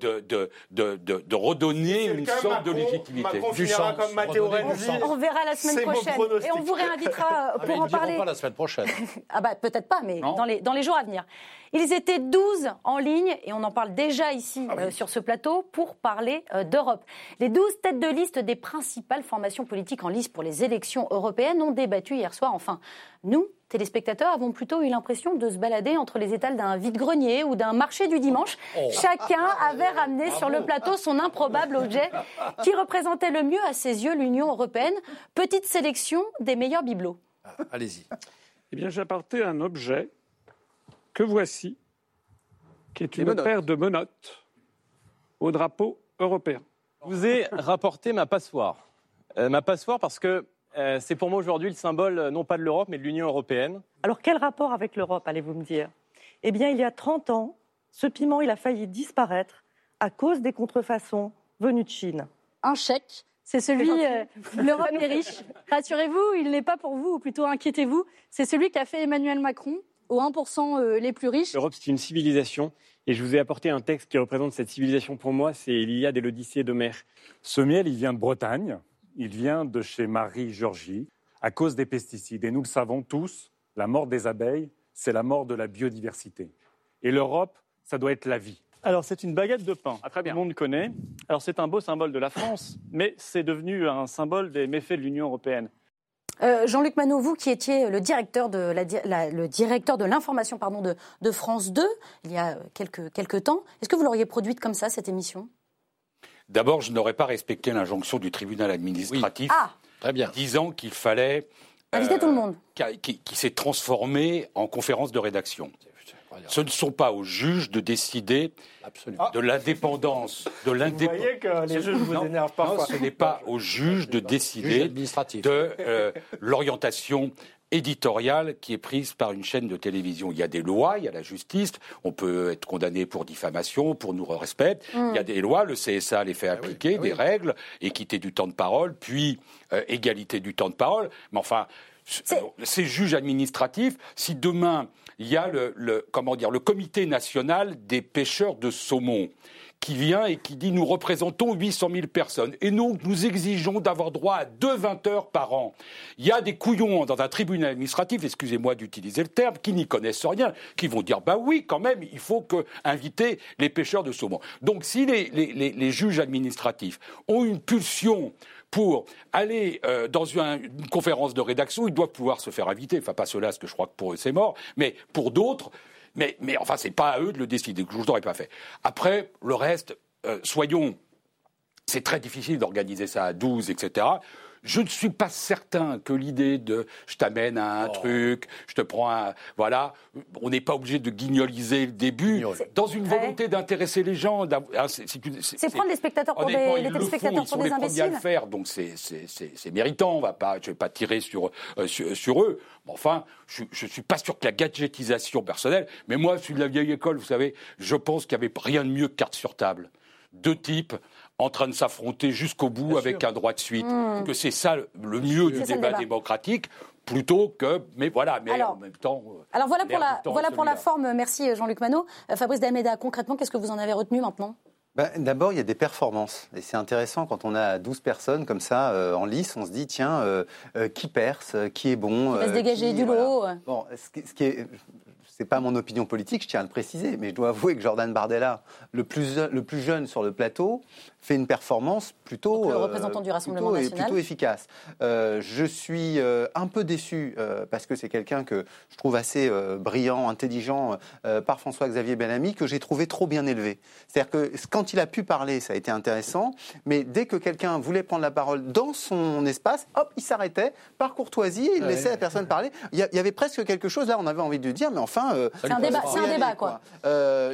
de, de, de, de, redonner une sorte de légitimité. Du sens. Comme on verra la semaine prochaine. Et on vous réinvitera pour ah, en parler. pas la semaine prochaine. ah bah peut-être pas, mais dans les, dans les jours à venir. Ils étaient 12 en ligne, et on en parle déjà ici ah euh, sur ce plateau, pour parler euh, d'Europe. Les 12 têtes de liste des principales formations politiques en lice pour les élections européennes ont débattu hier soir. Enfin, nous, téléspectateurs, avons plutôt eu l'impression de se balader entre les étals d'un vide-grenier ou d'un marché du dimanche. Oh. Chacun avait ramené sur le plateau son improbable objet qui représentait le mieux à ses yeux l'Union européenne. Petite sélection des meilleurs bibelots. Ah, allez-y. Eh bien, j'ai apporté un objet que voici, qui est une paire de menottes au drapeau européen. Je vous ai rapporté ma passoire. Euh, ma passoire parce que euh, c'est pour moi aujourd'hui le symbole euh, non pas de l'Europe mais de l'Union européenne. Alors quel rapport avec l'Europe allez-vous me dire? Eh bien il y a 30 ans, ce piment il a failli disparaître à cause des contrefaçons venues de Chine. Un chèque c'est celui, l'Europe est riche. Rassurez-vous, il n'est pas pour vous, ou plutôt inquiétez-vous. C'est celui qu'a fait Emmanuel Macron aux 1% euh, les plus riches. L'Europe, c'est une civilisation. Et je vous ai apporté un texte qui représente cette civilisation pour moi, c'est l'Iliade et l'Odyssée d'Homère. Ce miel, il vient de Bretagne, il vient de chez Marie-Georgie, à cause des pesticides. Et nous le savons tous, la mort des abeilles, c'est la mort de la biodiversité. Et l'Europe, ça doit être la vie. Alors c'est une baguette de pain, ah, très bien. tout le monde connaît. Alors c'est un beau symbole de la France, mais c'est devenu un symbole des méfaits de l'Union européenne. Euh, Jean-Luc Manot, vous qui étiez le directeur de le directeur de l'information pardon de, France 2 il y a quelques, quelques temps, est-ce que vous l'auriez produite comme ça cette émission? D'abord, je n'aurais pas respecté l'injonction du tribunal administratif, ah. Très bien. disant qu'il fallait inviter tout le monde, euh, qui s'est transformé en conférence de rédaction. Ce ne sont pas aux juges de décider de l'indépendance, de l'indépendance. Vous voyez que les juges vous énervent parfois. ce n'est pas aux juges de décider de euh, l'orientation éditoriale qui est prise par une chaîne de télévision. Il y a des lois, il y a la justice, on peut être condamné pour diffamation, pour nous respect. Il y a des lois, le CSA les fait ah appliquer, ah des règles, équité du temps de parole, puis euh, égalité du temps de parole. Mais enfin, ces juges administratifs, si demain il y a le, comment dire, le comité national des pêcheurs de saumon qui vient et qui dit nous représentons 800 000 personnes et nous, nous exigeons d'avoir droit à deux 20 heures par an. Il y a des couillons dans un tribunal administratif, excusez-moi d'utiliser le terme, qui n'y connaissent rien, qui vont dire bah oui, quand même, il faut que inviter les pêcheurs de saumon. Donc si les, les juges administratifs ont une pulsion pour aller euh, dans une, conférence de rédaction, ils doivent pouvoir se faire inviter. Enfin, pas cela, parce que je crois que pour eux c'est mort, mais pour d'autres, mais, mais enfin, c'est pas à eux de le décider. Je n'aurais pas fait. Après, le reste, euh, soyons. C'est très difficile d'organiser ça à 12, etc. Je ne suis pas certain que l'idée de je t'amène à un oh. truc, je te prends un. Voilà, on n'est pas obligé de guignoliser le début. Dans une volonté d'intéresser les gens. Hein, c'est prendre les spectateurs pour des, les téléspectateurs pour des imbéciles. à le faire, donc c'est méritant. On va pas, je ne vais pas tirer sur, euh, sur, eux. enfin, je ne suis pas sûr que la gadgetisation personnelle. Mais moi, je suis de la vieille école, vous savez. Je pense qu'il n'y avait rien de mieux que carte sur table. Deux types en train de s'affronter jusqu'au bout avec un droit de suite. Hmm. Que c'est ça le mieux du débat, démocratique plutôt que. Mais voilà, mais en même temps. Euh, alors voilà pour la, voilà pour la forme. Merci Jean-Luc Manot. Euh, Fabrice Dameda, concrètement, qu'est-ce que vous en avez retenu maintenant? Ben, D'abord, il y a des performances. Et c'est intéressant quand on a 12 personnes comme ça euh, en lice, on se dit, tiens, qui perce, qui est bon. Qui va se dégager du lot. Bon, ce qui est, n'est pas mon opinion politique, je tiens à le préciser, mais je dois avouer que Jordan Bardella, le plus, le plus jeune sur le plateau, fait une performance plutôt, le représentant du Rassemblement plutôt, national. plutôt efficace. Euh, je suis euh, un peu déçu euh, parce que c'est quelqu'un que je trouve assez brillant, intelligent par François-Xavier Bellamy, que j'ai trouvé trop bien élevé. C'est-à-dire que quand il a pu parler, ça a été intéressant, mais dès que quelqu'un voulait prendre la parole dans son espace, hop, il s'arrêtait par courtoisie, il laissait la personne parler. Il y, avait presque quelque chose là, on avait envie de dire, mais enfin, c'est un débat, un débat quoi.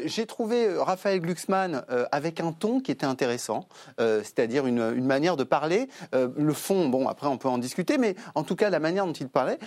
j'ai trouvé Raphaël Glucksmann avec un ton qui était intéressant important, c'est-à-dire une, une, manière de parler. le fond, bon, après on peut en discuter, mais en tout cas la manière dont il parlait.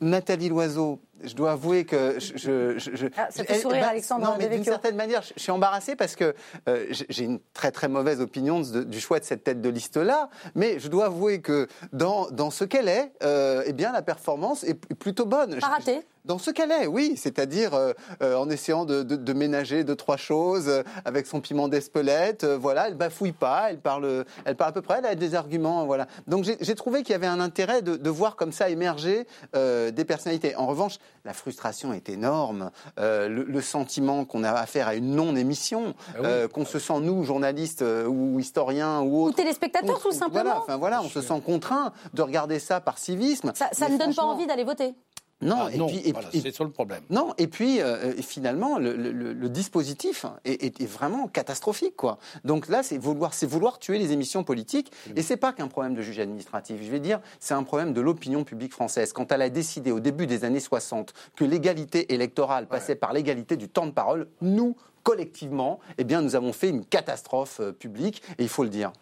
Nathalie Loiseau, je dois avouer que je. je, ah, ça fait sourire, bah, Alexandre. Non, mais d'une certaine manière, je, suis embarrassé parce que euh, j'ai une très très mauvaise opinion du choix de cette tête de liste là, mais je dois avouer que dans, dans ce qu'elle est, euh, eh bien la performance est plutôt bonne. Pas raté. Dans ce qu'elle est, oui, c'est-à-dire euh, euh, en essayant de, de, de, ménager deux trois choses euh, avec son piment d'Espelette, voilà, elle bafouille pas, elle parle, elle parle à peu près, elle a des arguments, voilà. Donc j'ai trouvé qu'il y avait un intérêt de, de voir comme ça émerger des personnalités. En revanche, la frustration est énorme, le, le, sentiment qu'on a affaire à une non-émission, ah qu'on se sent nous, journalistes ou historiens ou autres, ou téléspectateurs tout simplement. Voilà, enfin voilà, on se sent contraint de regarder ça par civisme. Ça, ça ne donne pas envie d'aller voter. Non, ah, et puis, c'est sur le problème. Non, et puis euh, finalement, le, dispositif est, vraiment catastrophique, quoi. Donc là, c'est vouloir, c'est vouloir tuer les émissions politiques, mm. et c'est pas qu'un problème de juge administratif. Je vais dire, c'est un problème de l'opinion publique française. Quand elle a décidé au début des années 60 que l'égalité électorale passait par l'égalité du temps de parole, nous, collectivement, eh bien, nous avons fait une catastrophe euh, publique, et il faut le dire.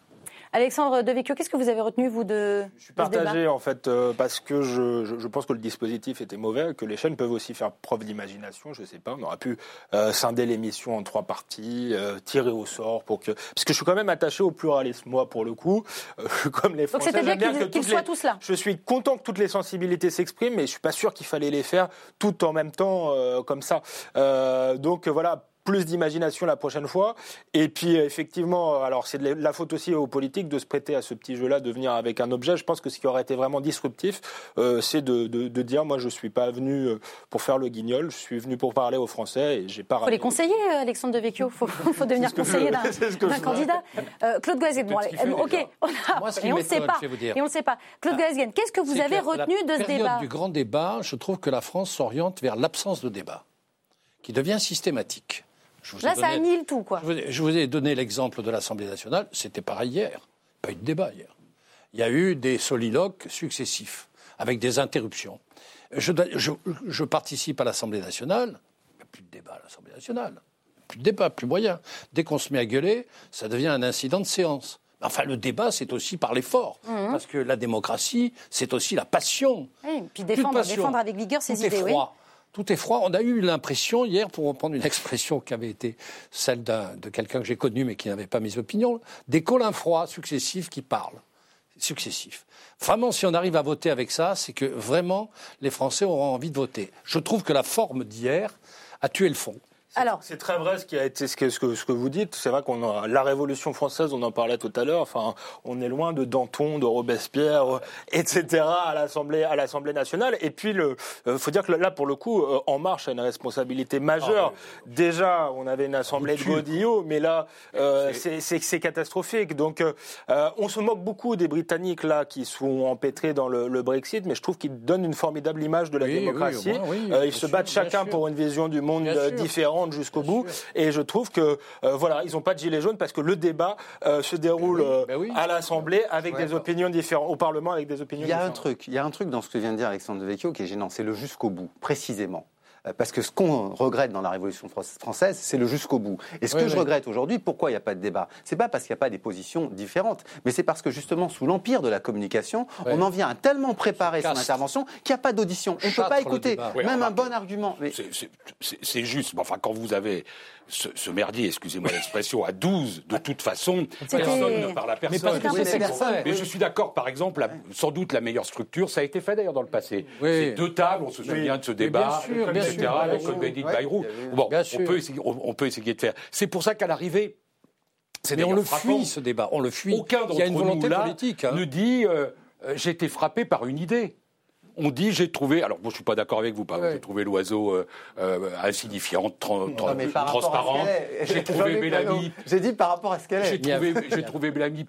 Alexandre Devecchio, qu'est-ce que vous avez retenu, vous, de Je suis partagé, en fait, euh, parce que je, je, pense que le dispositif était mauvais, que les chaînes peuvent aussi faire preuve d'imagination, je ne sais pas. On aurait pu euh, scinder l'émission en trois parties, euh, tirer au sort pour que... Parce que je suis quand même attaché au pluralisme, moi, pour le coup, comme les Français. Donc c'était bien qu'ils soient tous là Je suis content que toutes les sensibilités s'expriment, mais je ne suis pas sûr qu'il fallait les faire tout en même temps, comme ça. donc voilà, plus d'imagination la prochaine fois. Et puis effectivement, alors c'est de la faute aussi aux politiques de se prêter à ce petit jeu-là, de venir avec un objet. Je pense que ce qui aurait été vraiment disruptif, euh, c'est de, de, dire moi je suis pas venu euh, pour faire le guignol, je suis venu pour parler aux Français et j'ai pas. Faut les conseiller, euh, Alexandre Devecchio. Faut, faut devenir conseiller d'un candidat. Claude Guazgen, bon, ok, on a, et on ne sait pas. Et on sait pas. Claude ah, qu'est-ce que vous avez retenu de ce débat Du grand débat, je trouve que la France s'oriente vers l'absence de débat, qui devient systématique. Là, ça annule tout, quoi. Je vous ai, donné l'exemple de l'Assemblée nationale. C'était pareil hier. Pas eu de débat hier. Il y a eu des soliloques successifs, avec des interruptions. Je, participe à l'Assemblée nationale. Il n'y a plus de débat à l'Assemblée nationale. Plus de débat, plus moyen. Dès qu'on se met à gueuler, ça devient un incident de séance. Enfin, le débat, c'est aussi par l'effort. Mhm. Parce que la démocratie, c'est aussi la passion. Oui, puis défendre, défendre avec vigueur ses idées. Oui tout est froid. On a eu l'impression hier, pour reprendre une expression qui avait été celle de quelqu'un que j'ai connu mais qui n'avait pas mes opinions, des colins froids successifs qui parlent. Successifs. Vraiment, si on arrive à voter avec ça, c'est que vraiment les Français auront envie de voter. Je trouve que la forme d'hier a tué le fond. C'est très vrai ce qui a été ce que, ce que, vous dites. C'est vrai qu'on a la Révolution française, on en parlait tout à l'heure. Enfin, on est loin de Danton, de Robespierre, euh, etc. à l'Assemblée à l'Assemblée nationale. Et puis, le, euh, faut dire que là, pour le coup, euh, En Marche a une responsabilité majeure. Ah, Déjà, on avait une Assemblée de Godillot, mais là, c'est catastrophique. Donc, on se moque beaucoup des Britanniques là qui sont empêtrés dans le, Brexit, mais je trouve qu'ils donnent une formidable image de la démocratie. ils se battent chacun pour une vision du monde différente jusqu'au bout. Et je trouve que euh, voilà, ils n'ont pas de gilet jaune parce que le débat euh, se déroule euh, à l'Assemblée avec des opinions différentes, au Parlement avec des opinions différentes. Il y a un truc, il y a un truc dans ce que vient de dire Alexandre Vecchio qui est gênant, c'est le jusqu'au bout, précisément. Euh, parce que ce qu'on regrette dans la Révolution française, c'est le jusqu'au bout. Et ce que je regrette aujourd'hui, pourquoi il n'y a pas de débat? C'est pas parce qu'il n'y a pas des positions différentes, mais c'est parce que justement, sous l'empire de la communication, on en vient à tellement préparer son intervention qu'il n'y a pas d'audition. On ne peut pas écouter même un bon argument. C'est juste. Enfin, quand vous avez ce, merdier, excusez-moi l'expression, à 12, de toute façon, personne ne parle à personne. Mais, je suis d'accord, par exemple, sans doute la meilleure structure, ça a été fait d'ailleurs dans le passé. C'est deux tables, on se souvient de ce débat, etc., avec Bayrou. Bon, on peut, essayer, on, peut essayer de faire. C'est pour ça qu'à l'arrivée, mais on le fuit ce débat, on le fuit. Aucun d'entre nous là politique, hein. ne dit euh, euh, j'ai été frappé par une idée on dit j'ai trouvé. Alors, moi, je suis pas d'accord avec vous. J'ai trouvé l'oiseau euh, euh, insignifiant, transparent. J'ai trouvé Mélanie. J'ai dit par rapport à ce qu'elle est. J'ai trouvé, Mélanie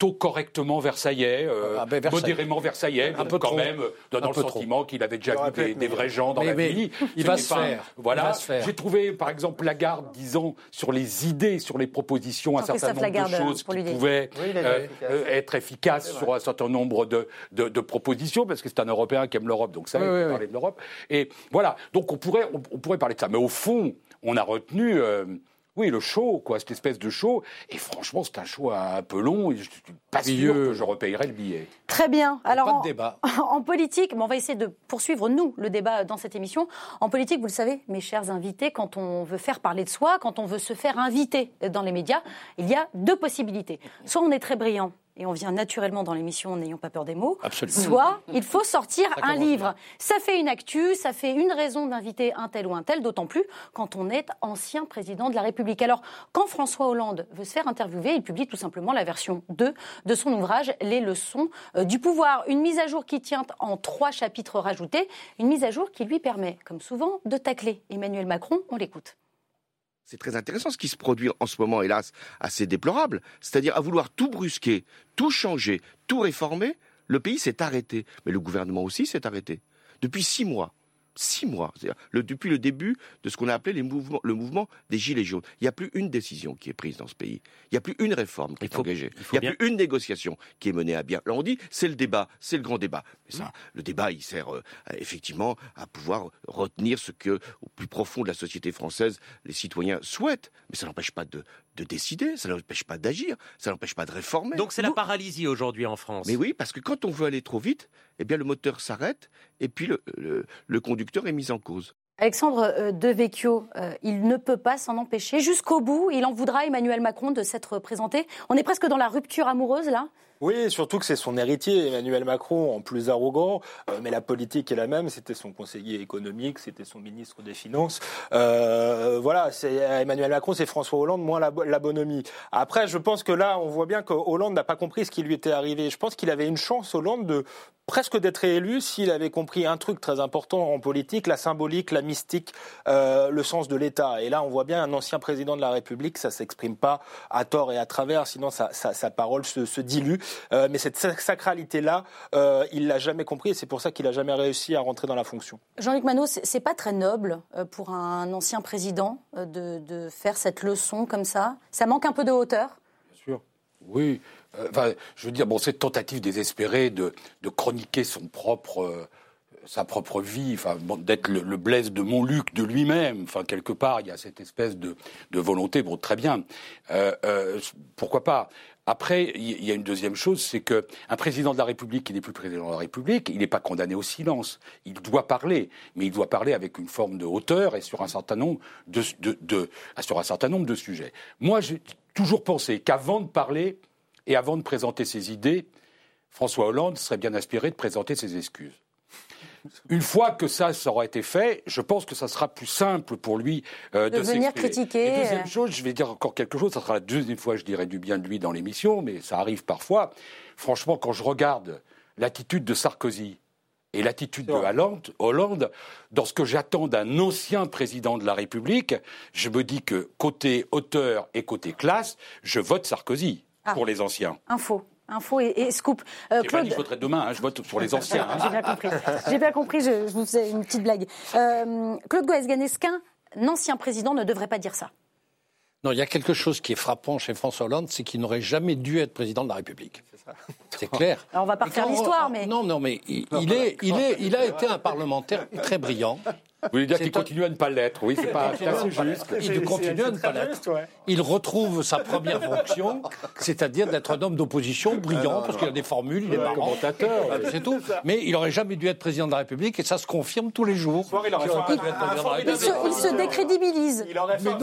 plus correctement versaillais, euh, ah, ben, modérément versaillais, un peu quand même, donnant le sentiment qu'il avait déjà vu des, vrais gens dans la vie. Il va, se faire. Voilà. J'ai trouvé, par exemple, Lagarde disant sur les idées, sur les propositions, un certain nombre de choses qui pouvaient euh, euh, être efficaces sur un certain nombre de, de, propositions, parce que c'est un Européen qui aime l'Europe, donc ça, il peut parler de l'Europe. Et voilà. Donc on pourrait, on, pourrait parler de ça. Mais au fond, on a retenu Oui, le show, quoi, cette espèce de show. Et franchement, c'est un show un peu long. Et je suis pas sûr que je repayerai le billet. Très bien. Alors, pas en, de débat. en politique, on va essayer de poursuivre, nous, le débat dans cette émission. En politique, vous le savez, mes chers invités, quand on veut faire parler de soi, quand on veut se faire inviter dans les médias, il y a deux possibilités. Soit on est très brillant et on vient naturellement dans l'émission n'ayant pas peur des mots. Absolument. Soit il faut sortir un livre. Ça fait une actu, ça fait une raison d'inviter un tel ou un tel, d'autant plus quand on est ancien président de la République. Alors, quand François Hollande veut se faire interviewer, il publie tout simplement la version 2 de son ouvrage Les leçons euh, du pouvoir. Une mise à jour qui tient en trois chapitres rajoutés, une mise à jour qui lui permet, comme souvent, de tacler Emmanuel Macron. On l'écoute. C'est très intéressant ce qui se produit en ce moment, hélas, assez déplorable. C'est-à-dire à vouloir tout brusquer, tout changer, tout réformer, le pays s'est arrêté. Mais le gouvernement aussi s'est arrêté. Depuis six mois. Six mois. Le- depuis le début de ce qu'on a appelé les mouvements, le mouvement des Gilets jaunes. Il n'y a plus une décision qui est prise dans ce pays. Il n'y a plus une réforme qui est engagée. Il n'y a bien- plus une négociation qui est menée à bien. Là, on dit, c'est le débat, c'est le grand débat. Mais ça, le débat, il sert euh, effectivement à pouvoir retenir ce que, au plus profond de la société française, les citoyens souhaitent. Mais ça n'empêche pas de, de décider, ça n'empêche pas d'agir, ça n'empêche pas de réformer. Donc c'est la paralysie aujourd'hui en France. Mais oui, parce que quand on veut aller trop vite, eh bien le moteur s'arrête et puis le, le- le conducteur est mis en cause. Alexandre euh, Devecchio, euh, il ne peut pas s'en empêcher. Jusqu'au bout, il en voudra à Emmanuel Macron de s'être présenté. On est presque dans la rupture amoureuse, là Oui, surtout que c'est son héritier, Emmanuel Macron, en plus arrogant, euh, mais la politique est la même, c'était son conseiller économique, c'était son ministre des Finances. Euh, voilà, c'est Emmanuel Macron, c'est François Hollande, moins la, la bonhomie. Après, je pense que là, on voit bien que Hollande n'a pas compris ce qui lui était arrivé. Je pense qu'il avait une chance, Hollande, de presque d'être réélu s'il avait compris un truc très important en politique, la symbolique, la mystique, euh, le sens de l'État. Et là, on voit bien un ancien président de la République, ça s'exprime pas à tort et à travers, sinon sa, sa- sa parole se dilue. Euh, mais cette sac- sacralité-là, euh, il l'a jamais compris et c'est pour ça qu'il a jamais réussi à rentrer dans la fonction. Jean-Luc Manot, c'est pas très noble euh, pour un ancien président euh, de, de faire cette leçon comme ça? Ça manque un peu de hauteur? Bien sûr. Oui. Enfin, je veux dire, bon, cette tentative désespérée de, de chroniquer son propre, euh, sa propre vie, enfin, bon, d'être le, le Blaise de Montluc de lui-même, enfin, quelque part, il y a cette espèce de, de volonté, bon, très bien. Euh, euh, pourquoi pas? Après, il y a une deuxième chose, c'est que un président de la République qui n'est plus président de la République, il n'est pas condamné au silence. Il doit parler, mais il doit parler avec une forme de hauteur et sur un certain nombre de, de- sur un certain nombre de sujets. Moi, j'ai toujours pensé qu'avant de parler et avant de présenter ses idées, François Hollande serait bien inspiré de présenter ses excuses. Une fois que ça, ça aura été fait, je pense que ça sera plus simple pour lui euh, De de, venir critiquer, Et deuxième euh. chose, je vais dire encore quelque chose, ça sera la deuxième fois que je dirai du bien de lui dans l'émission, mais ça arrive parfois. Franchement, quand je regarde l'attitude de Sarkozy et l'attitude de Hollande, Hollande, dans ce que j'attends d'un ancien président de la République, je me dis que côté hauteur et côté classe, je vote Sarkozy Ah. pour les anciens. Info. Info et, et scoop. Euh, J'ai pas dit que je voterai demain, hein, je vote pour les anciens. hein. J'ai bien compris. J'ai bien compris, je, je vous faisais une petite blague. Euh, Claude Goesganesquin, un ancien président, ne devrait pas dire ça? Non, il y a quelque chose qui est frappant chez François Hollande, c'est qu'il n'aurait jamais dû être président de la République. C'est clair. Alors on va pas refaire l'histoire, mais... Non, non, mais il, il est, il, est, il a été un parlementaire très brillant. Vous voulez dire qu'il continue à ne pas l'être Oui, c'est pas assez juste. Il continue à ne pas l'être. Il retrouve sa première fonction, c'est-à-dire d'être un homme d'opposition brillant, parce qu'il a des formules, il est marrant. commentateur. C'est tout. Mais il n'aurait jamais dû être président de la République, et ça se confirme tous les jours. il se, République. il se décrédibilise. Il aurait fait un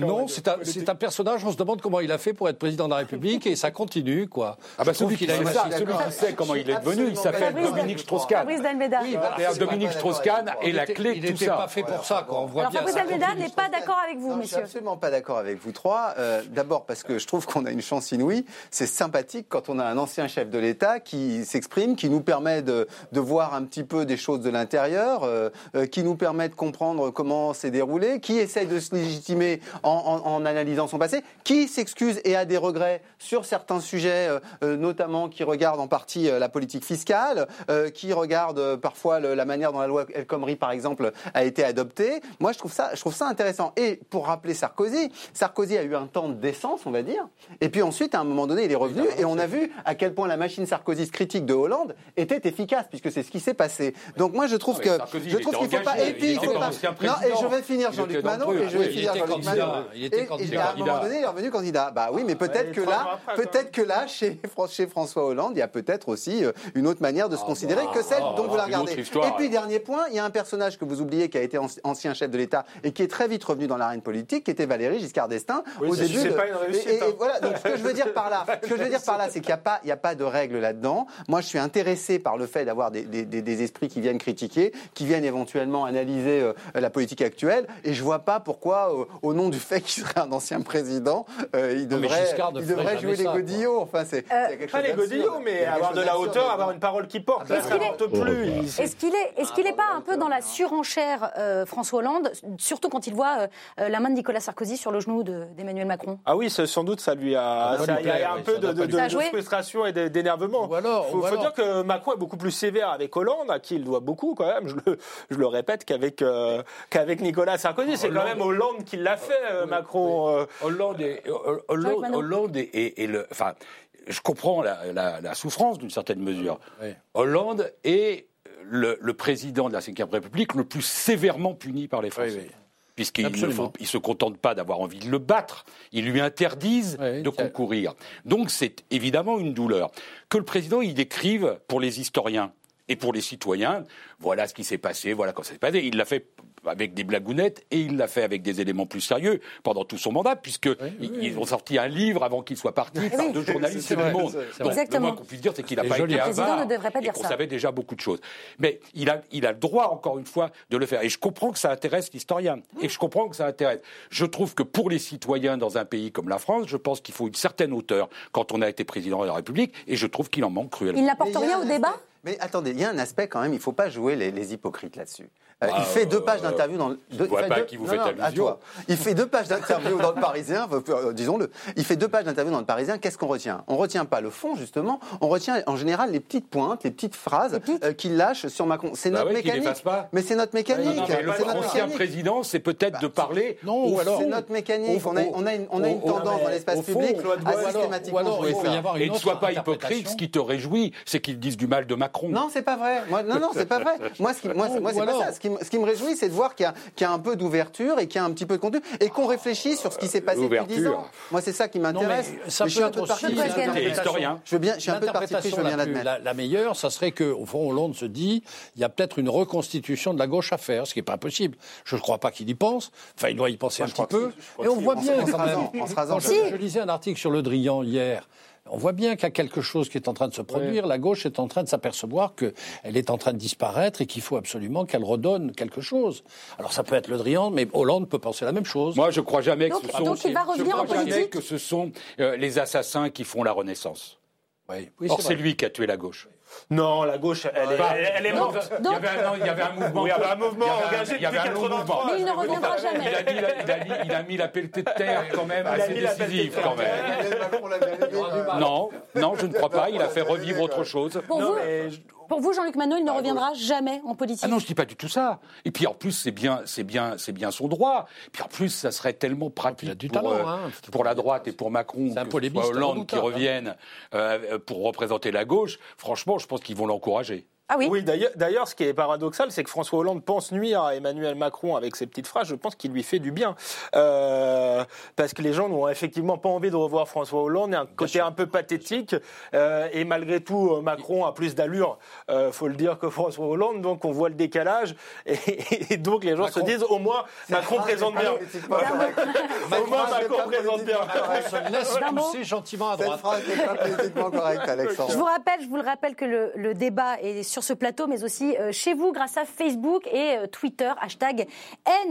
non, c'est un, personnage, on se demande comment il a fait pour être président de la République, et ça continue, quoi. Ah bah celui qui, sait comment il est devenu, il s'appelle Dominique Strauss-Kahn. Et Dominique Strauss-Kahn est la clé Il tout n'était ça. pas fait pour ça, quoi. On voit Alors bien Fabrice n'est pas d'accord avec vous, Non, je suis messieurs. absolument pas d'accord avec vous trois. Euh, D'abord parce que je trouve qu'on a une chance inouïe. C'est sympathique quand on a un ancien chef de l'État qui s'exprime, qui nous permet de, de voir un petit peu des choses de l'intérieur, euh, euh, qui nous permet de comprendre comment c'est déroulé, qui essaye de se légitimer en, en- en analysant son passé, qui s'excuse et a des regrets sur certains sujets, notamment qui regardent en partie euh, la politique fiscale, euh, qui regarde euh, parfois le- la manière dont la loi El Khomri, par exemple, exemple, a été adopté. Moi, je trouve ça, je trouve ça intéressant. Et pour rappeler Sarkozy, Sarkozy a eu un temps de décence, on va dire. Et puis ensuite, à un moment donné, il est revenu et on a vu à quel point la machine Sarkozy critique de Hollande était efficace, puisque c'est ce qui s'est passé. Donc moi, je trouve que je trouve qu'il faut pas. Et puis, il faut pas. Non, et je vais finir Jean-Luc Manon. Et je vais finir Jean-Luc Manon. Et à un moment donné, il est revenu candidat. Bah oui, mais peut-être que là, peut-être que là, chez François Hollande, il y a peut-être aussi euh, une autre manière de se ah considérer que bah, celle dont vous la regardez. Et puis dernier point, il y a un personnage que vous oubliez qui a été ancien chef de l'État et qui est très vite revenu dans l'arène politique, qui était Valéry Giscard d'Estaing au début. De... Pas une réussite, et, hein. voilà. Donc ce que je veux dire par là, ce que je veux dire par là, c'est qu'il n'y a pas, il y a pas de règles là-dedans. Moi, je suis intéressé par le fait d'avoir des, des, des, esprits qui viennent critiquer, qui viennent éventuellement analyser euh, la politique actuelle, et je vois pas pourquoi, euh, au nom du fait qu'il serait un ancien président, euh, il devrait, il devrait jouer les godillots. Enfin, c'est pas les godillots, mais avoir de la hauteur, avoir une parole qui porte. Est-ce qu'il est, est-ce qu'il est, est-ce qu'il est pas un peu dans la surenchère François Hollande, surtout quand il voit la main de Nicolas Sarkozy sur le genou d'Emmanuel Macron Ah oui, sans doute ça lui a, ça, il y a un peu de, de, de frustration et d'énervement. Il faut, dire que Macron est beaucoup plus sévère avec Hollande, à qui il doit beaucoup quand même. Je le, je le répète qu'avec euh, qu'avec Nicolas Sarkozy, c'est quand même Hollande qui l'a fait, euh, Macron. Euh. Hollande et Hollande, Hollande et, le, enfin, je comprends la, la, souffrance d'une certaine mesure. Hollande est le, le, président de la Ve République le plus sévèrement puni par les Français. puisqu'ils ne se contentent pas d'avoir envie de le battre, ils lui interdisent de concourir. Donc c'est évidemment une douleur. Que le président y décrive pour les historiens et pour les citoyens, voilà ce qui s'est passé, voilà comment ça s'est passé. Il l'a fait avec des blagounettes et il l'a fait avec des éléments plus sérieux pendant tout son mandat, puisqu'ils ont sorti un livre avant qu'il soit parti par deux journalistes du Monde. Donc, le moins qu'on puisse dire, c'est qu'il n'a pas été avare et qu'on savait déjà beaucoup de choses. Mais il a, il a le droit, encore une fois, de le faire. Et je comprends que ça intéresse l'historien. Et je comprends que ça intéresse. Je trouve que pour les citoyens dans un pays comme la France, je pense qu'il faut une certaine hauteur quand on a été président de la République, et je trouve qu'il en manque cruellement. Il n'apporte rien au débat mais attendez, il y a un aspect quand même, il ne faut pas jouer les hypocrites là-dessus. Euh, il fait deux pages d'interview dans. Je vois pas qui vous fait allusion. Il fait deux pages d'interview dans le Parisien, euh, disons-le. Il fait deux pages d'interview dans le Parisien. Qu'est-ce qu'on retient? On retient pas le fond justement. On retient en général les petites pointes, les petites phrases euh, qu'il lâche sur Macron. C'est bah notre mécanique. Mais c'est notre mécanique. L'ancien président, c'est peut-être de bah, parler. Non, alors. C'est notre mécanique. On a une tendance dans l'espace public à systématiquement jouer ça. Et ne sois pas hypocrite. Ce qui te réjouit, c'est qu'ils disent du mal de Macron. Non, c'est pas vrai. Non, non, c'est pas vrai. Moi, c'est pas ça ce qui me réjouit, c'est de voir qu'il y, a un peu d'ouverture et qu'il y a un petit peu de contenu et qu'on réfléchit sur ce qui s'est passé depuis 10 ans. Moi, c'est ça qui m'intéresse. Ça peut être aussi historien. Je veux bien, je suis un peu parti je veux bien l'admettre. La, la meilleure, ça serait que, au fond, Hollande se dit, il y a peut-être une reconstitution de la gauche à faire, ce qui n'est pas possible. Je ne crois pas qu'il y pense. Enfin, il doit y penser un petit peu. Et on voit bien, quand même. Je lisais un article sur Le Drian hier. On voit bien qu'il y a quelque chose qui est en train de se produire. La gauche est en train de s'apercevoir qu'elle est en train de disparaître et qu'il faut absolument qu'elle redonne quelque chose. Alors ça peut être le Drian, mais Hollande peut penser la même chose. Moi, je crois jamais que ce sont, donc il va revenir en politique. que ce sont euh, les assassins qui font la Renaissance. Oui. Or, c'est lui qui a tué la gauche. Non, la gauche, elle, est, elle est morte. il, y avait un, il, y avait un, mouvement. il y avait un mouvement engagé depuis 83. Mais il ne reviendra jamais. Il a, mis, il, a mis, il a mis la pelletée de terre quand même assez décisive quand même. Non, non, je ne crois pas. Il a fait revivre autre chose. Pour vous, pour vous, Jean-Luc Manot, il ne ah, reviendra jamais en politique. Ah non, je dis pas du tout ça. Et puis en plus, c'est bien, c'est bien, c'est bien son droit. Et puis en plus, ça serait tellement pratique du pour, talent, euh, hein. pour la droite et pour Macron, que ce soit Hollande qui revienne euh, pour représenter la gauche. Franchement, je pense qu'ils vont l'encourager. Ah oui, oui d'ailleurs, ce qui est paradoxal, c'est que François Hollande pense nuire à Emmanuel Macron avec ses petites phrases. Je pense qu'il lui fait du bien. Euh, parce que les gens n'ont effectivement pas envie de revoir François Hollande. Il y a un côté un peu pathétique. Euh, et malgré tout, euh, Macron a plus d'allure, euh, faut le dire, que François Hollande. Donc on voit le décalage. Et, donc les gens se disent, au moins, Macron présente bien. au moins, Macron présente bien. Laisse pousser gentiment à droite. Je vous rappelle, je vous le rappelle que le, le débat est sur ce plateau, mais aussi euh, chez vous grâce à Facebook et euh, Twitter, hashtag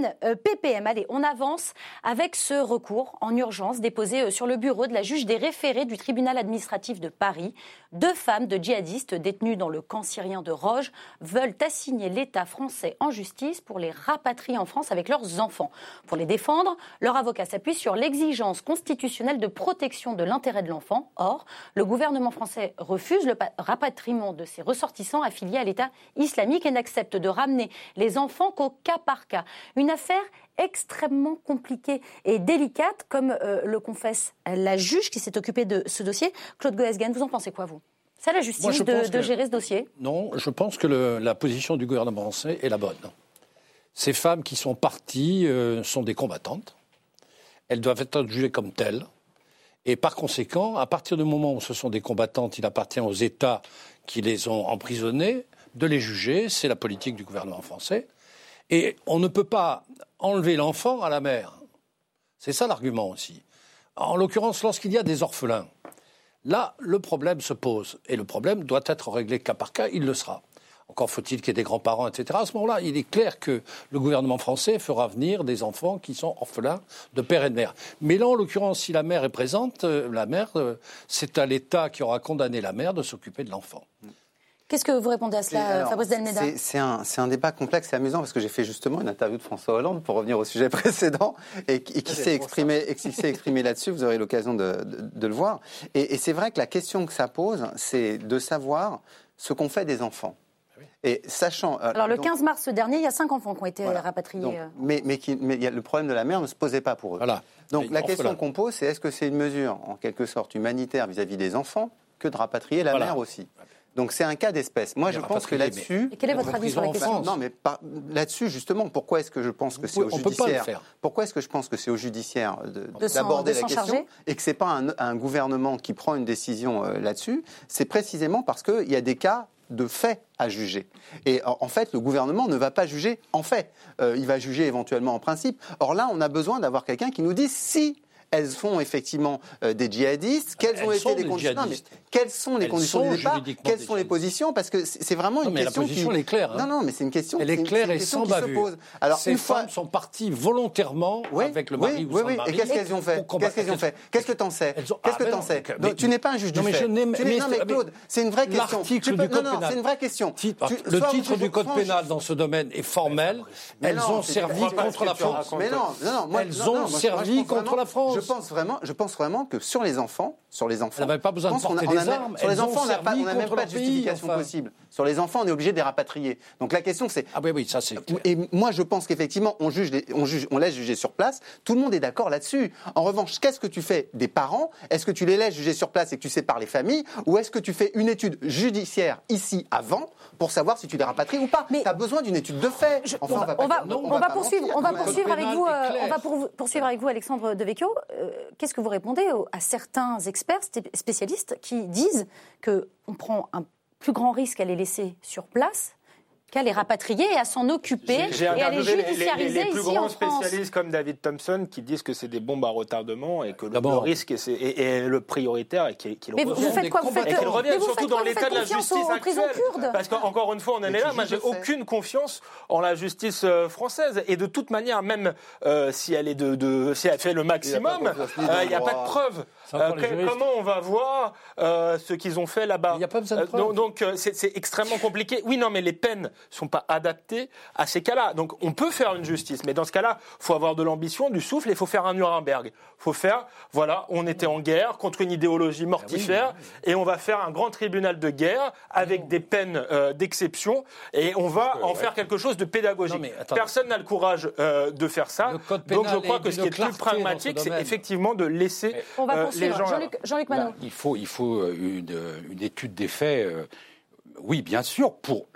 NPPM. Allez, on avance avec ce recours en urgence déposé euh, sur le bureau de la juge des référés du tribunal administratif de Paris. Deux femmes de djihadistes détenues dans le camp syrien de Roge veulent assigner l'État français en justice pour les rapatrier en France avec leurs enfants. Pour les défendre, leur avocat s'appuie sur l'exigence constitutionnelle de protection de l'intérêt de l'enfant. Or, le gouvernement français refuse le rapatriement de ses ressortissants affiliés à l'État islamique et n'acceptent de ramener les enfants qu'au cas par cas. Une affaire extrêmement compliquée et délicate, comme euh, le confesse la juge qui s'est occupée de ce dossier. Claude Goesgen, vous en pensez quoi, vous? C'est la justice de, gérer ce dossier? Non, je pense que la position du gouvernement français est la bonne. Ces femmes qui sont parties euh, sont des combattantes. Elles doivent être jugées comme telles. Et par conséquent, à partir du moment où ce sont des combattantes, il appartient aux États qui les ont emprisonnées de les juger. C'est la politique du gouvernement français. Et on ne peut pas enlever l'enfant à la mère. C'est ça l'argument aussi. En l'occurrence, lorsqu'il y a des orphelins, là, le problème se pose. Et le problème doit être réglé cas par cas, il le sera. Encore faut-il qu'il y ait des grands-parents, etc. À ce moment-là, il est clair que le gouvernement français fera venir des enfants qui sont orphelins de père et de mère. Mais là, en l'occurrence, si la mère est présente, euh, la mère, euh, c'est à l'État qui aura condamné la mère de s'occuper de l'enfant. Qu'est-ce que vous répondez à cela, Fabrice Delmeda C'est un, un, débat complexe et amusant parce que j'ai fait justement une interview de François Hollande pour revenir au sujet précédent et, qui s'est exprimé, exprimé là-dessus. Vous aurez l'occasion de, de, le voir. Et, et c'est vrai que la question que ça pose, c'est de savoir ce qu'on fait des enfants. Et sachant. Euh, Alors, le 15 mars dernier, il y a cinq enfants qui ont été rapatriés. Euh. mais, mais, mais le problème de la mère ne se posait pas pour eux. Voilà. Donc, la question qu'on pose, c'est est-ce que c'est une mesure, en quelque sorte, humanitaire vis-à-vis des enfants que de rapatrier la mère aussi? Donc c'est un cas d'espèce. Moi, je pense que là-dessus. Et quel est votre avis sur la question? Non, mais là-dessus, justement, pourquoi est-ce que je pense que c'est au judiciaire? Pourquoi est-ce que je pense que c'est au judiciaire d'aborder la question et que c'est pas un, gouvernement qui prend une décision euh, là-dessus? C'est précisément parce qu'il y a des cas de fait à juger. Et en fait, le gouvernement ne va pas juger en fait. Euh, il va juger éventuellement en principe. Or là, on a besoin d'avoir quelqu'un qui nous dise si elles font effectivement euh, des djihadistes, quelles ont été les conditions Quelles sont les conditions du départ Quelles sont les positions Parce que c'est vraiment une question la position, est claire. Hein. Non, non, mais c'est une question. Elle est claire et sans bavure. Alors, Ces une femmes sont parties volontairement avec le mari oui, ou oui, oui. Et qu'est-ce qu'elles ont fait Qu'est-ce qu'elles ont fait Qu'est-ce que t'en sais Qu'est-ce que ah, t'en sais Tu n'es pas un juge du fait. Non, mais Claude, c'est une vraie question. L'article du code pénal. c'est une vraie question. Le titre du code pénal dans ce domaine est formel. Elles ont servi contre la France. Mais non, non, non. Elles ont servi contre la France. Je pense vraiment, que sur les enfants, sur les enfants, on n'avait pas besoin de porter des armes. Sur les enfants, on n'a même pas de justification possible. Sur les enfants, on est obligé de les rapatrier. Donc la question, c'est. Ah oui, oui, ça c'est. Et moi, je pense qu'effectivement, on juge, on juge, on laisse juger sur place. Tout le monde est d'accord là-dessus. En revanche, qu'est-ce que tu fais des parents? Est-ce que tu les laisses juger sur place et que tu sépares les familles, ou est-ce que tu fais une étude judiciaire ici avant pour savoir si tu les rapatries ou pas? Tu as besoin d'une étude de fait. Enfin, on, va, on, va, on, va, poursuivre, on va poursuivre avec vous. Euh, on va poursuivre avec vous, Alexandre Devecchio. Euh, qu'est-ce que vous répondez à certains experts spécialistes qui disent qu'on prend un plus grand risque à les laisser sur place qu'à les rapatrier et à s'en occuper et à les judiciariser les, les, plus grands spécialistes comme David Thompson qui disent que c'est des bombes à retardement et que le, risque est, est, le prioritaire et qu'il Mais vous faites quoi Vous faites et revient surtout dans l'état de la justice actuelle. Parce qu'encore une fois, on en est là. Moi, j'ai aucune confiance en la justice euh, française. Et de toute manière, même euh, si elle est de, de, si elle fait le maximum, il n'y a pas de preuve. Euh, comment on va voir euh, ce qu'ils ont fait là-bas? Il n'y a pas besoin de euh, Donc c'est extrêmement compliqué. Oui, non, mais les peines sont pas adaptées à ces cas-là. Donc on peut faire une justice, mais dans ce cas-là, il faut avoir de l'ambition, du souffle, et il faut faire un Nuremberg. Il faut faire, voilà, on était en guerre contre une idéologie mortifère, et on va faire un grand tribunal de guerre avec des peines d'exception, et on va en faire quelque chose de pédagogique. Personne n'a le courage de faire ça. Donc je crois que ce qui est plus pragmatique, c'est effectivement de laisser Jean-Luc Manon. il faut, il faut euh, une, étude des faits, euh, oui, bien sûr, pour,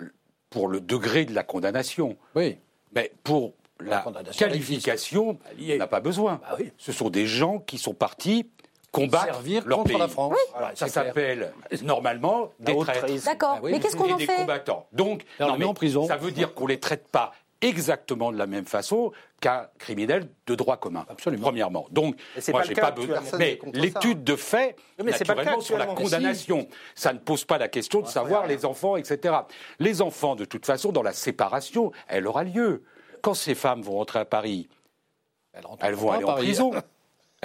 pour le degré de la condamnation. Oui. Mais pour la, qualification, on n'a pas besoin. Bah Ce sont des gens qui sont partis combattre Servir leur contre pays. la France. ça s'appelle normalement des traîtres. D'accord. Ah mais qu'est-ce qu'on en fait? des combattants. Donc, non, mais en prison. ça veut dire qu'on les traite pas exactement de la même façon qu'un criminel de droit commun. Absolument. Premièrement. Donc, moi, j'ai pas besoin. Mais l'étude de fait, mais naturellement, sur la condamnation, ça ne pose pas la question de savoir les enfants, etc. Les enfants, de toute façon, dans la séparation, elle aura lieu. Quand ces femmes vont rentrer à Paris, elles, vont aller en prison.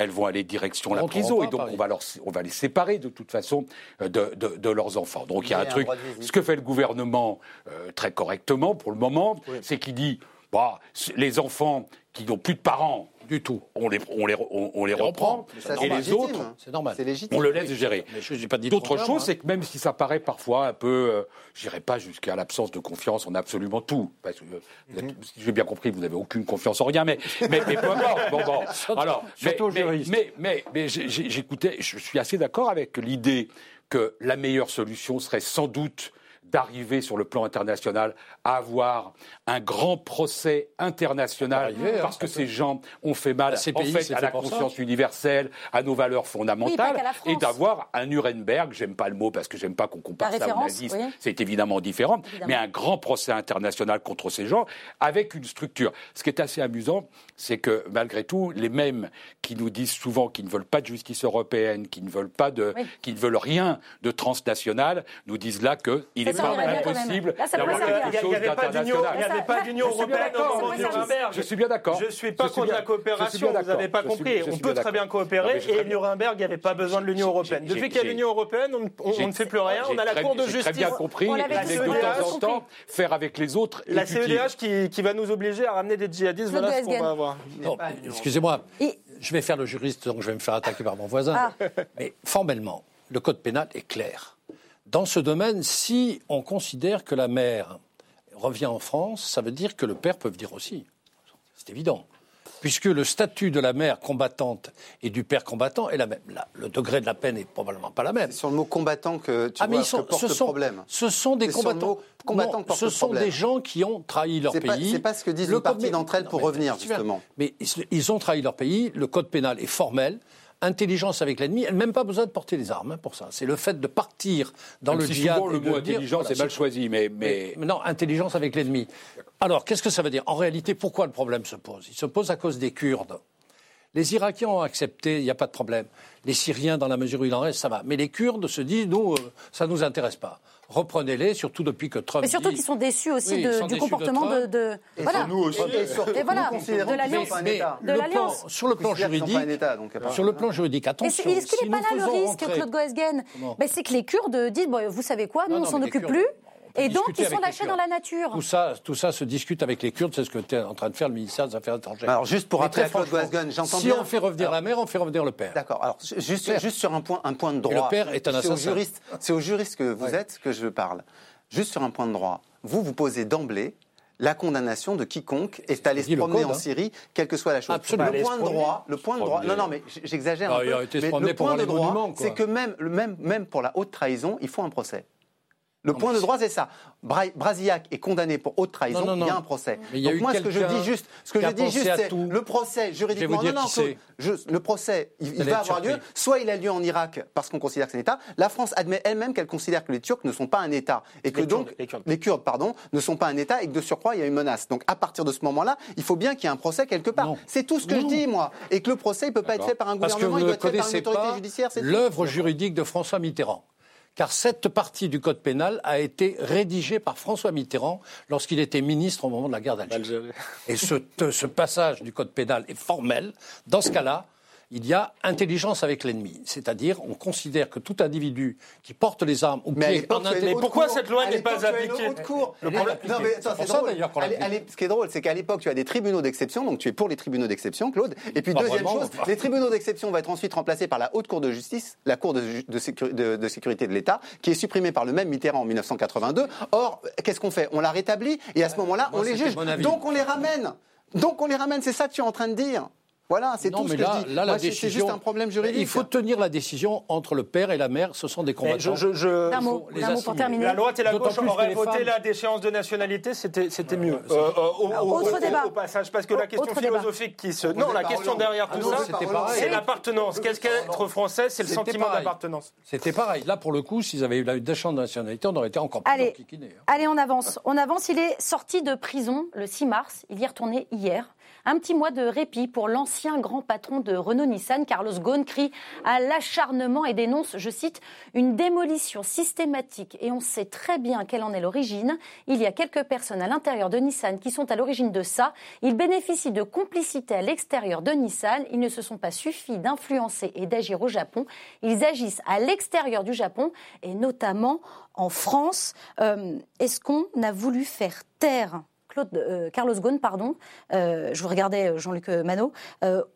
elles vont aller direction la prison et donc on va, leur, on va les séparer de toute façon euh, de, de, leurs enfants. Donc il y a un truc. Ce que fait le gouvernement euh, très correctement pour le moment, c'est qu'il dit bah, les enfants qui n'ont plus de parents Du tout. On les, on les, on, les reprend. et les autres, c'est normal. On le laisse gérer. D'autres choses, c'est que même si ça paraît parfois un peu, euh, je n'irai pas jusqu'à l'absence de confiance en absolument tout. Parce que, euh, mhm. si j'ai bien compris, vous n'avez aucune confiance en rien, mais, mais, mais peu importe. Bon, bon. Alors, mais, mais, mais, mais j'écoutais, je suis assez d'accord avec l'idée que la meilleure solution serait sans doute d'arriver sur le plan international à avoir un grand procès international hein, parce que ces gens ont fait mal en fait, à la conscience universelle, à nos valeurs fondamentales, et d'avoir un Nuremberg, j'aime pas le mot parce que j'aime pas qu'on compare ça au nazisme, c'est évidemment différent, mais un grand procès international contre ces gens avec une structure. Ce qui est assez amusant, c'est que malgré tout, les mêmes qui nous disent souvent qu'ils ne veulent pas de justice européenne, qui ne veulent pas de, qui ne veulent rien de transnational, nous disent là qu'il est impossible d'avoir quelque chose d'international. Il n'y avait pas d'Union européenne au moment de Nuremberg. Je suis bien d'accord. Je ne suis pas contre la coopération, vous n'avez pas compris. On peut très bien coopérer et Nuremberg, il n'y avait pas besoin de l'Union européenne. Depuis qu'il y a l'Union européenne, on ne fait plus rien. On a la Cour de justice. J'ai très bien compris. Et de temps en temps, faire avec les autres. La CEDH qui va nous obliger à ramener des djihadistes, voilà ce qu'on va avoir. Excusez-moi. Je vais faire le juriste, donc je vais me faire attaquer par mon voisin. Ah. Mais formellement, le code pénal est clair. Dans ce domaine, si on considère que la mère revient en France, ça veut dire que le père peut venir aussi. C'est évident. Puisque le statut de la mère combattante et du père combattant est la même. le degré de la peine n'est probablement pas la même. C'est sur le mot combattant que tu ah, vois que porte ce sont, problème. Ce sont des combattants. Non, ce sont des gens qui ont trahi leur pays. C'est pas ce que disent une partie d'entre elles pour revenir, justement. Mais ils ont trahi leur pays. Le code pénal est formel intelligence avec l'ennemi, elle n'a même pas besoin de porter les armes hein, pour ça. C'est le fait de partir dans le si le mot intelligence est mal choisi, mais, mais... Non, intelligence avec l'ennemi. Alors, qu'est-ce que ça veut dire? En réalité, pourquoi le problème se pose? Il se pose à cause des Kurdes. Les Irakiens ont accepté, il n'y a pas de problème. Les Syriens, dans la mesure où il en reste, ça va. Mais les Kurdes se disent, nous, euh, ça ne nous intéresse pas reprenez-les, surtout depuis que Trump. Mais surtout qu'ils sont déçus aussi du comportement de, Et voilà. nous aussi. Et, voilà. de l'alliance. Sur le plan juridique, sur le plan juridique, attention. Est-ce qu'il n'est pas là le risque, Claude Goesgen ben, C'est que les Kurdes disent, vous savez quoi, nous on s'en occupe plus. Et donc, ils sont lâchés dans la nature. Tout ça, tout ça se discute avec les Kurdes, c'est ce que tu es en train de faire le ministère des Affaires étrangères. Alors, juste pour rappeler à Claude j'entends Si on fait revenir la mère, on fait revenir le père. D'accord. Alors, juste, juste sur un point, un point de droit. le père est un assassin. C'est au juriste, que vous êtes que je parle. Juste sur un point de droit. Vous, vous posez d'emblée la condamnation de quiconque est allé se promener en hein. Syrie, quelle que soit la chose. Le point de droit, le point de droit, non, non, mais j'exagère un peu. Mais le point de droit, c'est que même, même, même pour la haute trahison, il faut un procès. Le point de droit, c'est ça. Brasillac est condamné pour haute trahison, il y a un procès. Donc moi, ce que je dis juste, ce que je dis juste, c'est le procès juridiquement. Non, non, le procès, il, va avoir lieu. Soit il a lieu en Irak parce qu'on considère que c'est un État. La France admet elle-même qu'elle considère que les Turcs ne sont pas un État et que donc les Kurdes, pardon, ne sont pas un État et que de surcroît il y a une menace. Donc à partir de ce moment-là, il faut bien qu'il y ait un procès quelque part. C'est tout ce que je dis moi, et que le procès il peut pas être fait par un gouvernement, il doit être fait par une autorité judiciaire. L'œuvre juridique de François Mitterrand car cette partie du Code pénal a été rédigée par François Mitterrand lorsqu'il était ministre au moment de la guerre d'Algérie. Et ce, passage du Code pénal est formel. Dans ce cas-là, il y a intelligence avec l'ennemi. C'est-à-dire, on considère que tout individu qui porte les armes ou qui est en Mais pourquoi cette loi n'est pas appliquée Le problème, non, mais c'est drôle. Ce qui est drôle, c'est qu'à l'époque, tu as des tribunaux d'exception, donc tu es pour les tribunaux d'exception, Claude. Et puis, deuxième chose, les tribunaux d'exception vont être ensuite remplacés par la Haute Cour de justice, la Cour de, sécurité de l'État, qui est supprimée par le même Mitterrand en 1982. Or, qu'est-ce qu'on fait? On la rétablit et à ce moment-là, on les juge. Donc on les ramène. Donc on les ramène, c'est ça que tu es en train de dire. Voilà, c'est tout ce que je dis. Là, c'est juste un problème juridique. Il faut tenir la décision entre le père et la mère. Ce sont des combattants. un mot, pour terminer. La droite et la gauche auraient voté la déchéance de nationalité, c'était mieux. Euh, euh, autre débat. Au passage, parce que la question philosophique qui se... Non, la question derrière tout ça, c'est l'appartenance. Qu'est-ce qu'être français C'est le sentiment d'appartenance. C'était pareil. Là, pour le coup, s'ils avaient eu la déchéance de nationalité, on aurait été encore plus Allez, Allez, on avance. On avance. Il est sorti de prison le 6 mars. Il y est retourné hier. Un petit mois de répit pour l'ancien grand patron de Renault-Nissan, Carlos Ghosn, crie à l'acharnement et dénonce, je cite, une démolition systématique. Et on sait très bien quelle en est l'origine. Il y a quelques personnes à l'intérieur de Nissan qui sont à l'origine de ça. Ils bénéficient de complicité à l'extérieur de Nissan. Ils ne se sont pas suffis d'influencer et d'agir au Japon. Ils agissent à l'extérieur du Japon et notamment en France. Euh, est-ce qu'on a voulu faire taire Claude, Carlos Ghosn, pardon, je vous regardais Jean-Luc Manot,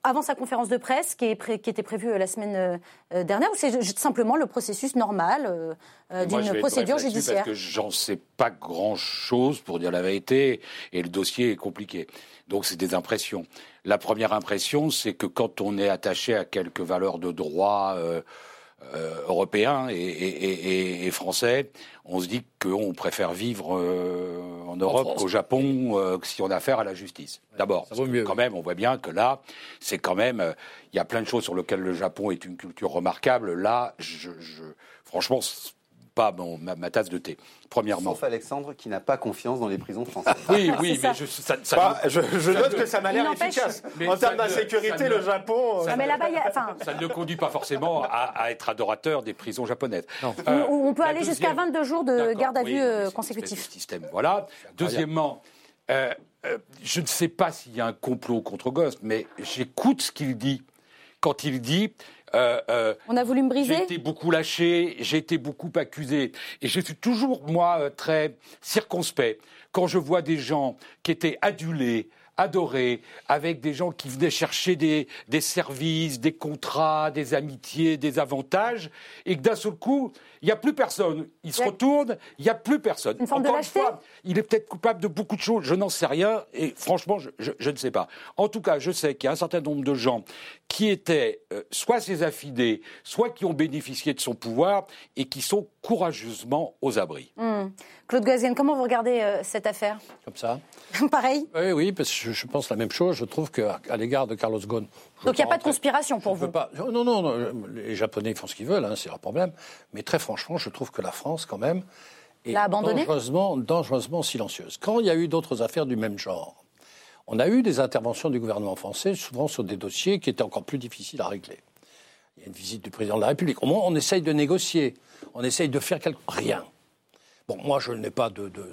avant sa conférence de presse qui, est qui était prévue la semaine dernière, ou c'est simplement le processus normal d'une procédure judiciaire Parce que j'en sais pas grand-chose pour dire la vérité, et le dossier est compliqué. Donc c'est des impressions. La première impression, c'est que quand on est attaché à quelques valeurs de droit euh, euh, européens et, français, on se dit qu'on préfère vivre euh, en Europe qu'au Japon si on a affaire à la justice. D'abord, quand même, on voit bien que là, c'est quand même, il y a plein de choses sur lesquelles le Japon est une culture remarquable. Là, je, je franchement, pas bon, ma, tasse de thé, premièrement. Sauf Alexandre qui n'a pas confiance dans les prisons françaises. oui, oui, mais je, ça, bah, je, note que ça m'a l'air efficace. en termes d'insécurité, le Japon. Ça, mais ça ne conduit pas forcément à, être adorateur des prisons japonaises. Euh, on peut aller jusqu'à 22 jours de garde à vue euh, consécutif. Système, voilà. Deuxièmement, euh, je ne sais pas s'il y a un complot contre Ghost, mais j'écoute ce qu'il dit. Quand il dit euh, euh, On a voulu me briser J'ai été beaucoup lâché, j'ai été beaucoup accusé. Et je suis toujours, moi, euh, très circonspect quand je vois des gens qui étaient adulés, adorés, avec des gens qui venaient chercher des, des services, des contrats, des amitiés, des avantages, et que d'un seul coup, il n'y a plus personne. Il se retourne, il n'y a plus personne. Une forme Encore de fois, il est peut-être coupable de beaucoup de choses, je n'en sais rien, et franchement, je, ne sais pas. En tout cas, je sais qu'il y a un certain nombre de gens qui étaient euh, soit ses affidés, soit qui ont bénéficié de son pouvoir, et qui sont courageusement aux abris. Hmm. Claude Gazienne, comment vous regardez euh, cette affaire? Comme ça Pareil? Oui, oui, parce que je, pense la même chose. Je trouve qu'à l'égard de Carlos Ghosn, donc il n'y a pas de conspiration pour vous Non, non, non, les Japonais font ce qu'ils veulent, hein, c'est leur problème. Mais très franchement, je trouve que la France, quand même, est dangereusement, dangereusement silencieuse. Quand il y a eu d'autres affaires du même genre, on a eu des interventions du gouvernement français, souvent sur des dossiers qui étaient encore plus difficiles à régler. Il y a une visite du président de la République. Au moins, on essaye de négocier, on essaye de faire quelque... rien. Bon, moi, je n'ai pas de, de,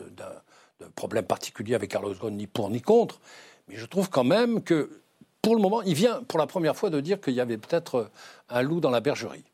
problème particulier avec Carlos Ghosn, ni pour ni contre, mais je trouve quand même que pour le moment, il vient pour la première fois de dire qu'il y avait peut-être un loup dans la bergerie.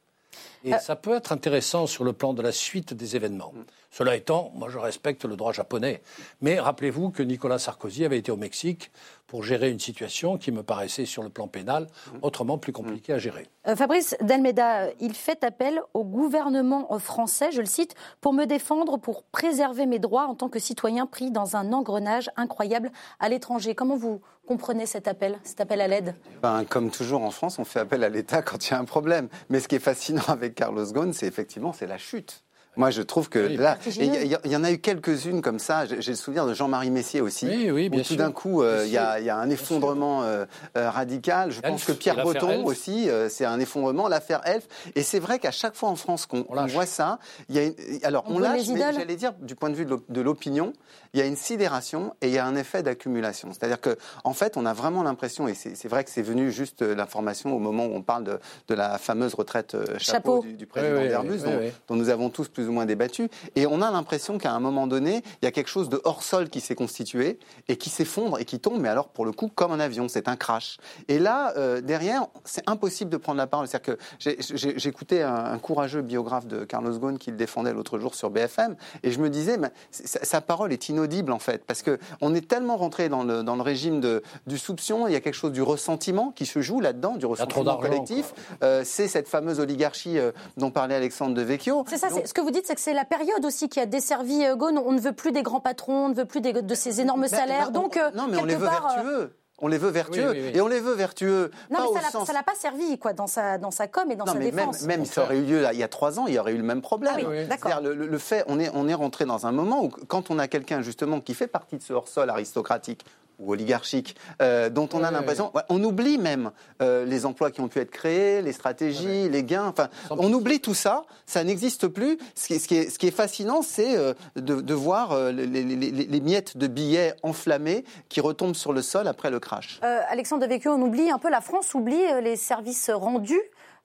Et euh. ça peut être intéressant sur le plan de la suite des événements. Cela étant, moi je respecte le droit japonais. Mais rappelez-vous que Nicolas Sarkozy avait été au Mexique pour gérer une situation qui me paraissait sur le plan pénal autrement plus compliquée à gérer. Euh, Fabrice Delmeda, il fait appel au gouvernement français, je le cite, pour me défendre, pour préserver mes droits en tant que citoyen pris dans un engrenage incroyable à l'étranger. Comment vous comprenez cet appel, cet appel à l'aide? Ben, Comme toujours en France, on fait appel à l'État quand il y a un problème. Mais ce qui est fascinant avec Carlos Ghosn, c'est effectivement c'est la chute. Moi, je trouve que là, il y, en a eu quelques-unes comme ça. J'ai le souvenir de Jean-Marie Messier aussi. Oui, oui, bien où tout d'un coup, euh, il y, a un effondrement euh, euh, radical. Je pense que Pierre Breton aussi, c'est un effondrement. L'affaire Elf. Et c'est vrai qu'à chaque fois en France qu'on voit ça, il y a alors on, lâche, mais j'allais dire du point de vue de l'opinion, il y a une sidération et il y a un effet d'accumulation. C'est-à-dire que en fait, on a vraiment l'impression, et c'est vrai que c'est venu juste l'information au moment où on parle de, de la fameuse retraite chapeau, Du, président d'Airbus, dont, dont, nous avons tous plus moins débattu. Et on a l'impression qu'à un moment donné, il y a quelque chose de hors sol qui s'est constitué et qui s'effondre et qui tombe, mais alors pour le coup, comme un avion, c'est un crash. Et là, euh, derrière, c'est impossible de prendre la parole. C'est-à-dire que j'écoutais un, un, courageux biographe de Carlos Ghosn qui le défendait l'autre jour sur BFM, et je me disais, mais, sa, parole est inaudible en fait, parce qu'on est tellement rentré dans le, dans le régime de, du soupçon, il y a quelque chose du ressentiment qui se joue là-dedans, du ressentiment collectif. Euh, c'est cette fameuse oligarchie euh, dont parlait Alexandre de Vecchio. C'est ça, ce que vous dites, c'est que c'est la période aussi qui a desservi euh, Ghosn. On ne veut plus des grands patrons, on ne veut plus de ces énormes ben, salaires. Ben, Donc, euh, non, mais on les veut vertueux. On les veut vertueux et on les veut vertueux. Non, mais ça ne l'a pas servi quoi dans sa dans sa com et dans sa défense. Même, même ça aurait eu lieu il y a trois ans, il y aurait eu le même problème. Ah le, le, fait, on est on est rentré dans un moment où quand on a quelqu'un justement qui fait partie de ce hors sol aristocratique ou oligarchique, euh, dont on a l'impression, on oublie même euh, les emplois qui ont pu être créés, les stratégies, les gains. Enfin, on oublie tout ça. Ça n'existe plus. Ce qui, est, ce qui, est, fascinant, c'est euh, de, voir les, les, miettes de billets enflammés qui retombent sur le sol après le crash. Alexandre Devecchio, on oublie un peu la France, oublie les services rendus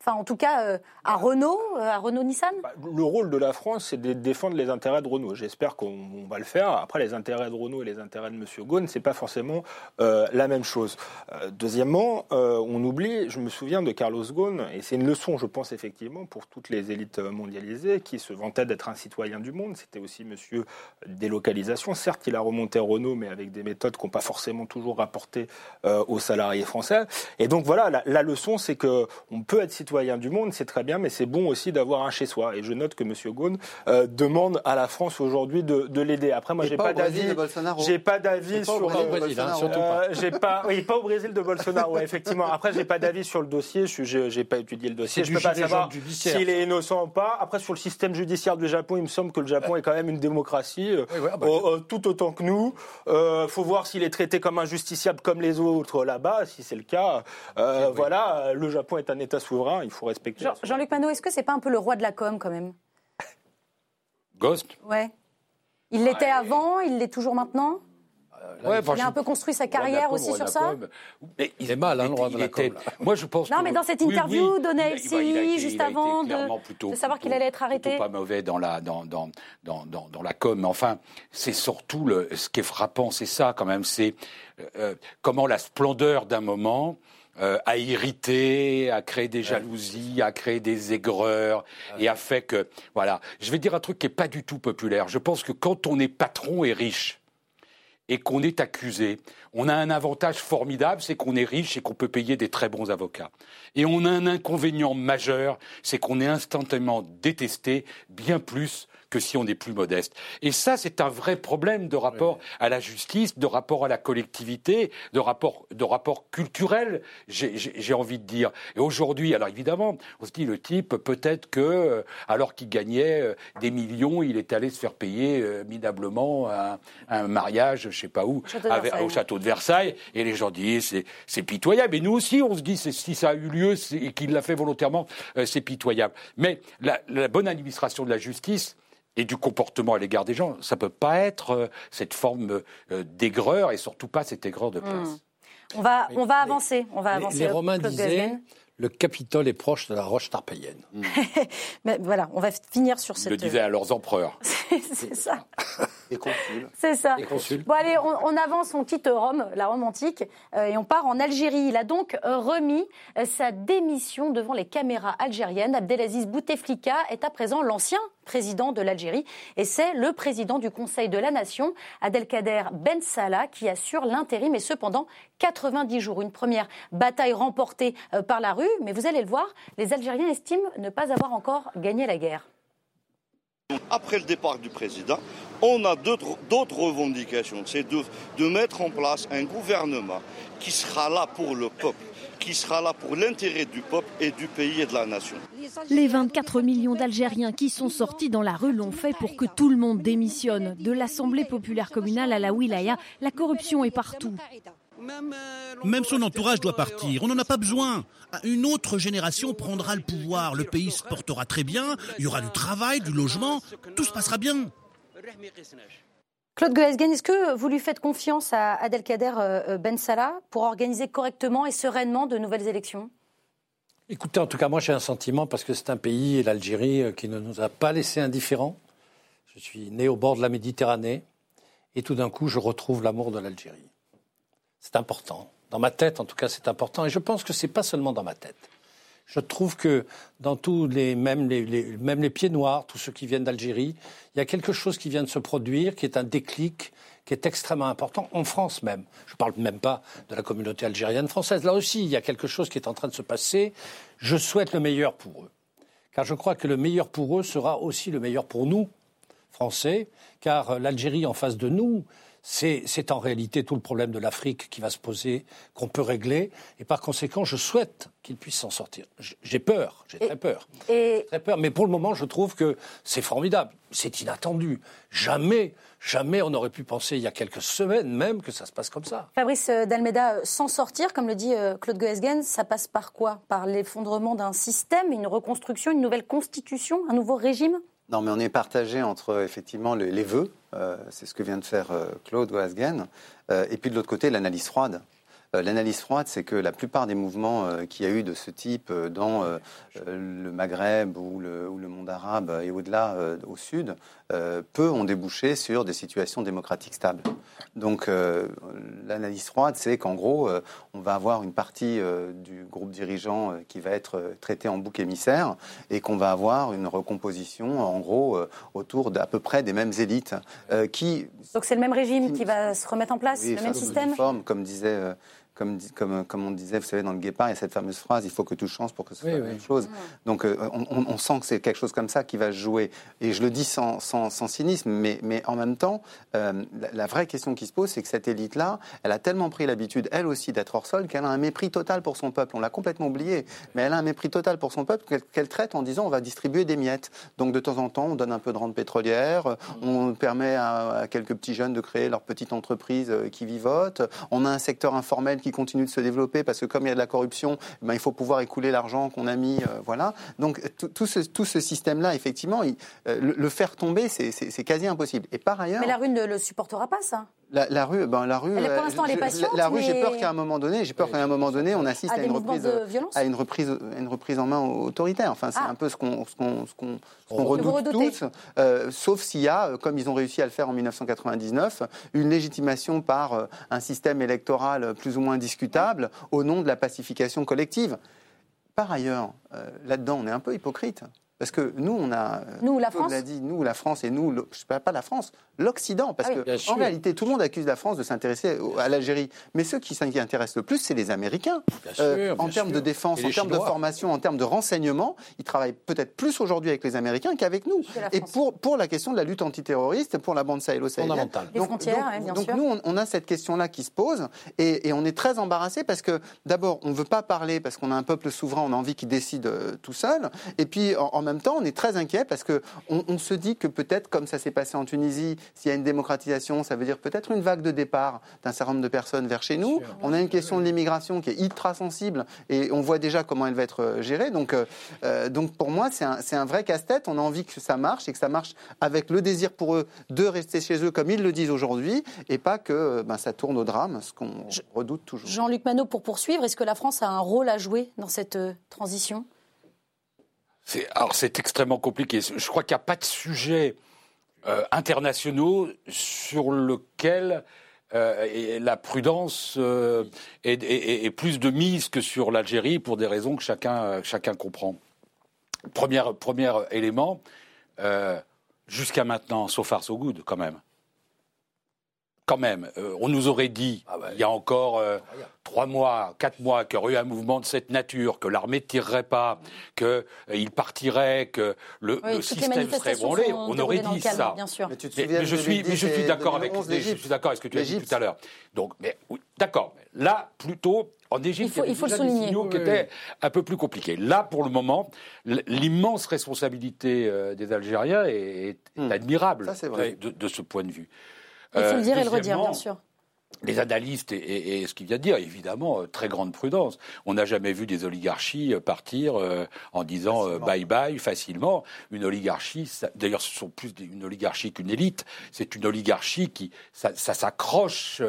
Enfin, en tout cas, euh, à Renault, euh, à Renault-Nissan bah, Le rôle de la France, c'est de défendre les intérêts de Renault. J'espère qu'on va le faire. Après, les intérêts de Renault et les intérêts de M. Ghosn, c'est pas forcément euh, la même chose. deuxièmement, on oublie, je me souviens de Carlos Ghosn, et c'est une leçon, je pense, effectivement, pour toutes les élites mondialisées, qui se vantaient d'être un citoyen du monde. C'était aussi monsieur délocalisation. Certes, il a remonté Renault, mais avec des méthodes qui n'ont pas forcément toujours rapporté aux salariés français. Et donc, voilà, la, la leçon, c'est qu'on peut être citoyen du monde, c'est très bien, mais c'est bon aussi d'avoir un chez soi. Et je note que M. Ghosn euh, demande à la France aujourd'hui de, l'aider. Après, moi, j'ai pas, d'avis. J'ai pas d'avis sur. Pas au Brésil, hein, surtout pas. Euh, j'ai pas. Oui, pas au Brésil de Bolsonaro. effectivement. Après, j'ai pas d'avis sur le dossier. Je j'ai pas étudié le dossier. Je peux pas savoir s'il est innocent ou pas. Après, sur le système judiciaire du Japon, il me semble que le Japon est quand même une démocratie, euh, ah bah, tout autant que nous. Il faut voir s'il est traité comme un justiciable comme les autres là-bas. Si c'est le cas, voilà, le Japon est un État souverain il faut respecter. Jean-Luc Manot, est-ce que c'est pas un peu le roi de la com quand même? Ghost? Ouais. Il l'était avant, il l'est toujours maintenant? Il a un peu construit sa carrière aussi sur ça? Mais il est mal, hein, le roi de la com. Moi, je pense. Non, mais dans cette interview donnée à LCI juste avant de, savoir qu'il allait être arrêté. Pas mauvais dans la dans dans dans dans, la com. Mais enfin, c'est surtout le ce qui est frappant, c'est ça quand même. C'est euh, euh, comment la splendeur d'un moment euh, a irrité, a créé des jalousies, a créé des aigreurs et a fait que voilà. Je vais dire un truc qui est pas du tout populaire. Je pense que quand on est patron et riche et qu'on est accusé, on a un avantage formidable, c'est qu'on est riche et qu'on peut payer des très bons avocats. Et on a un inconvénient majeur, c'est qu'on est instantanément détesté bien plus que si on est plus modeste. Et ça, c'est un vrai problème de rapport à la justice, de rapport à la collectivité, de rapport, de rapport culturel, j'ai envie de dire. Et aujourd'hui, alors évidemment, on se dit le type, peut-être que, euh, alors qu'il gagnait euh, des millions, il est allé se faire payer euh, minablement un, un, mariage, je sais pas où, au château de Versailles. Et les gens disent, c'est pitoyable. Et nous aussi, on se dit, si ça a eu lieu et qu'il l'a fait volontairement, c'est pitoyable. Mais la, la bonne administration de la justice, et du comportement à l'égard des gens. Ça ne peut pas être euh, cette forme euh, d'aigreur et surtout pas cette aigreur de place. Hmm. On va, on va avancer. On va avancer. Les Romains disaient le Capitole est proche de la roche tarpéienne. Mais voilà, on va finir sur cette. Le disaient à leurs empereurs. c'est ça. C'est ça. Bon allez, on, avance, on quitte Rome, la Rome antique, euh, et on part en Algérie. Il a donc remis sa démission devant les caméras algériennes. Abdelaziz Bouteflika est à présent l'ancien président de l'Algérie. Et c'est le président du Conseil de la Nation, Abdelkader Ben Salah, qui assure l'intérim, et cependant 90 jours. Une première bataille remportée euh, par la rue, mais vous allez le voir, les Algériens estiment ne pas avoir encore gagné la guerre. Après le départ du président, on a d'autres revendications. C'est de, mettre en place un gouvernement qui sera là pour le peuple qui sera là pour l'intérêt du peuple et du pays et de la nation. Les 24 millions d'Algériens qui sont sortis dans la rue l'ont fait pour que tout le monde démissionne. De l'Assemblée populaire communale à la wilaya, la corruption est partout. Même son entourage doit partir. On n'en a pas besoin. Une autre génération prendra le pouvoir. Le pays se portera très bien. Il y aura du travail, du logement. Tout se passera bien. Claude Goesgen, est-ce que vous lui faites confiance à Adelkader euh, euh, Ben Salah pour organiser correctement et sereinement de nouvelles élections? Écoutez, en tout cas, moi j'ai un sentiment parce que c'est un pays, l'Algérie, euh, qui ne nous a pas laissés indifférents. Je suis né au bord de la Méditerranée et tout d'un coup, je retrouve l'amour de l'Algérie. C'est important. Dans ma tête, en tout cas, c'est important. Et je pense que ce n'est pas seulement dans ma tête. Je trouve que dans tous les même, les, même les pieds noirs, tous ceux qui viennent d'Algérie, il y a quelque chose qui vient de se produire, qui est un déclic, qui est extrêmement important, en France même. Je ne parle même pas de la communauté algérienne française. Là aussi, il y a quelque chose qui est en train de se passer. Je souhaite le meilleur pour eux. Car je crois que le meilleur pour eux sera aussi le meilleur pour nous, Français, car l'Algérie en face de nous, c'est en réalité tout le problème de l'Afrique qui va se poser, qu'on peut régler. Et par conséquent, je souhaite qu'il puisse s'en sortir. J'ai peur, j'ai très peur. Très peur. Mais pour le moment, je trouve que c'est formidable. C'est inattendu. Jamais, jamais on aurait pu penser, il y a quelques semaines même, que ça se passe comme ça. Fabrice Dalmeda, euh, s'en sortir, comme le dit euh, Claude Goesgen, ça passe par quoi? Par l'effondrement d'un système, une reconstruction, une nouvelle constitution, un nouveau régime? Non, mais on est partagé entre effectivement les, vœux, euh, c'est ce que vient de faire euh, Claude Oasgen, euh, et puis de l'autre côté l'analyse froide. L'analyse froide, c'est que la plupart des mouvements qu'il y a eu de ce type dans le Maghreb ou le monde arabe et au-delà, au sud, peu ont débouché sur des situations démocratiques stables. Donc l'analyse froide, c'est qu'en gros, on va avoir une partie du groupe dirigeant qui va être traité en bouc émissaire et qu'on va avoir une recomposition, en gros, autour d'à peu près des mêmes élites qui... Donc c'est le même régime qui, va se remettre en place, le même système? Comme disait comme, comme, comme, on disait, vous savez, dans le Guépard, il y a cette fameuse phrase il faut que tout change pour que ce soit la même chose. Donc, euh, on, on, sent que c'est quelque chose comme ça qui va se jouer. Et je le dis sans, sans, sans cynisme, mais, mais, en même temps, euh, la, vraie question qui se pose, c'est que cette élite-là, elle a tellement pris l'habitude, elle aussi, d'être hors sol, qu'elle a un mépris total pour son peuple. On l'a complètement oublié, mais elle a un mépris total pour son peuple qu'elle traite en disant on va distribuer des miettes. Donc, de temps en temps, on donne un peu de rente pétrolière, on permet à, à quelques petits jeunes de créer leur petite entreprise euh, qui vivote, on a un secteur informel qui continue de se développer parce que comme il y a de la corruption, eh ben, il faut pouvoir écouler l'argent qu'on a mis. Euh, voilà. Donc tout ce, tout ce système-là, effectivement, euh, le, faire tomber, c'est quasi impossible. Et par ailleurs. Mais la rue ne le supportera pas, ça. La, rue, ben la rue. pour euh, l'instant, elle est patiente. La, rue, j'ai peur qu'à un moment donné, j'ai peur qu'à un moment donné, on assiste à, une reprise, à une reprise, une reprise en main autoritaire. Enfin, c'est ah. un peu ce qu'on, ce qu'on, redoute tous. sauf s'il y a, comme ils ont réussi à le faire en 1999, une légitimation par un système électoral plus ou moins discutable au nom de la pacification collective. Par ailleurs, euh, là-dedans, on est un peu hypocrite. Parce que nous, on a. Nous, la France. dit, nous, la France, et nous, je ne parle pas la France, l'Occident. Parce ah que, en réalité, tout le monde accuse la France de s'intéresser à l'Algérie. Mais ceux qui s'intéressent le plus, c'est les Américains. Euh, en termes de défense, en termes de formation, en termes de renseignement, ils travaillent peut-être plus aujourd'hui avec les Américains qu'avec nous. Et pour, pour la question de la lutte antiterroriste, pour la bande sahélo-sahélienne. Les donc, frontières, donc, bien donc sûr. nous, on, a cette question-là qui se pose. Et, et on est très embarrassé parce que, d'abord, on ne veut pas parler parce qu'on a un peuple souverain, on a envie qu'il décide euh, tout seul. Et puis, en, en même temps, on est très inquiet parce qu'on on se dit que peut-être, comme ça s'est passé en Tunisie, s'il y a une démocratisation, ça veut dire peut-être une vague de départ d'un certain nombre de personnes vers chez nous. On a une question de l'immigration qui est ultra sensible et on voit déjà comment elle va être euh, gérée. Donc, euh, euh, donc pour moi, c'est un, un, vrai casse-tête. On a envie que ça marche et que ça marche avec le désir pour eux de rester chez eux comme ils le disent aujourd'hui et pas que ben, ça tourne au drame, ce qu'on redoute toujours. Jean-Luc Manot, pour poursuivre, est-ce que la France a un rôle à jouer dans cette transition? Alors c'est extrêmement compliqué. Je crois qu'il n'y a pas de sujet euh, internationaux sur lequel euh, la prudence euh, est, plus de mise que sur l'Algérie pour des raisons que chacun, comprend. Premier, premier élément, jusqu'à maintenant, so far so good quand même quand même, euh, on nous aurait dit, ah bah, il y a encore euh, trois mois, quatre mois, qu'il y aurait eu un mouvement de cette nature, que l'armée ne tirerait pas, qu'il euh, partirait, que le, système serait branlé, on aurait dit ça. Bien sûr. Mais, je suis, mais je suis d'accord avec, je suis d'accord avec ce que tu as dit tout à l'heure. Donc, mais d'accord. Là, plutôt, en Égypte, il, faut, il y avait des signaux qui étaient un peu plus compliqués. Là, pour le moment, l'immense responsabilité des Algériens est, hmm. admirable de, ce point de vue. Il faut le dire et le redire, bien sûr les analystes et, ce qu'il vient de dire, évidemment, euh, très grande prudence. On n'a jamais vu des oligarchies euh, partir euh, en disant bye bye facilement. Une oligarchie, d'ailleurs, ce sont plus une oligarchie qu'une élite. C'est une oligarchie qui, ça, s'accroche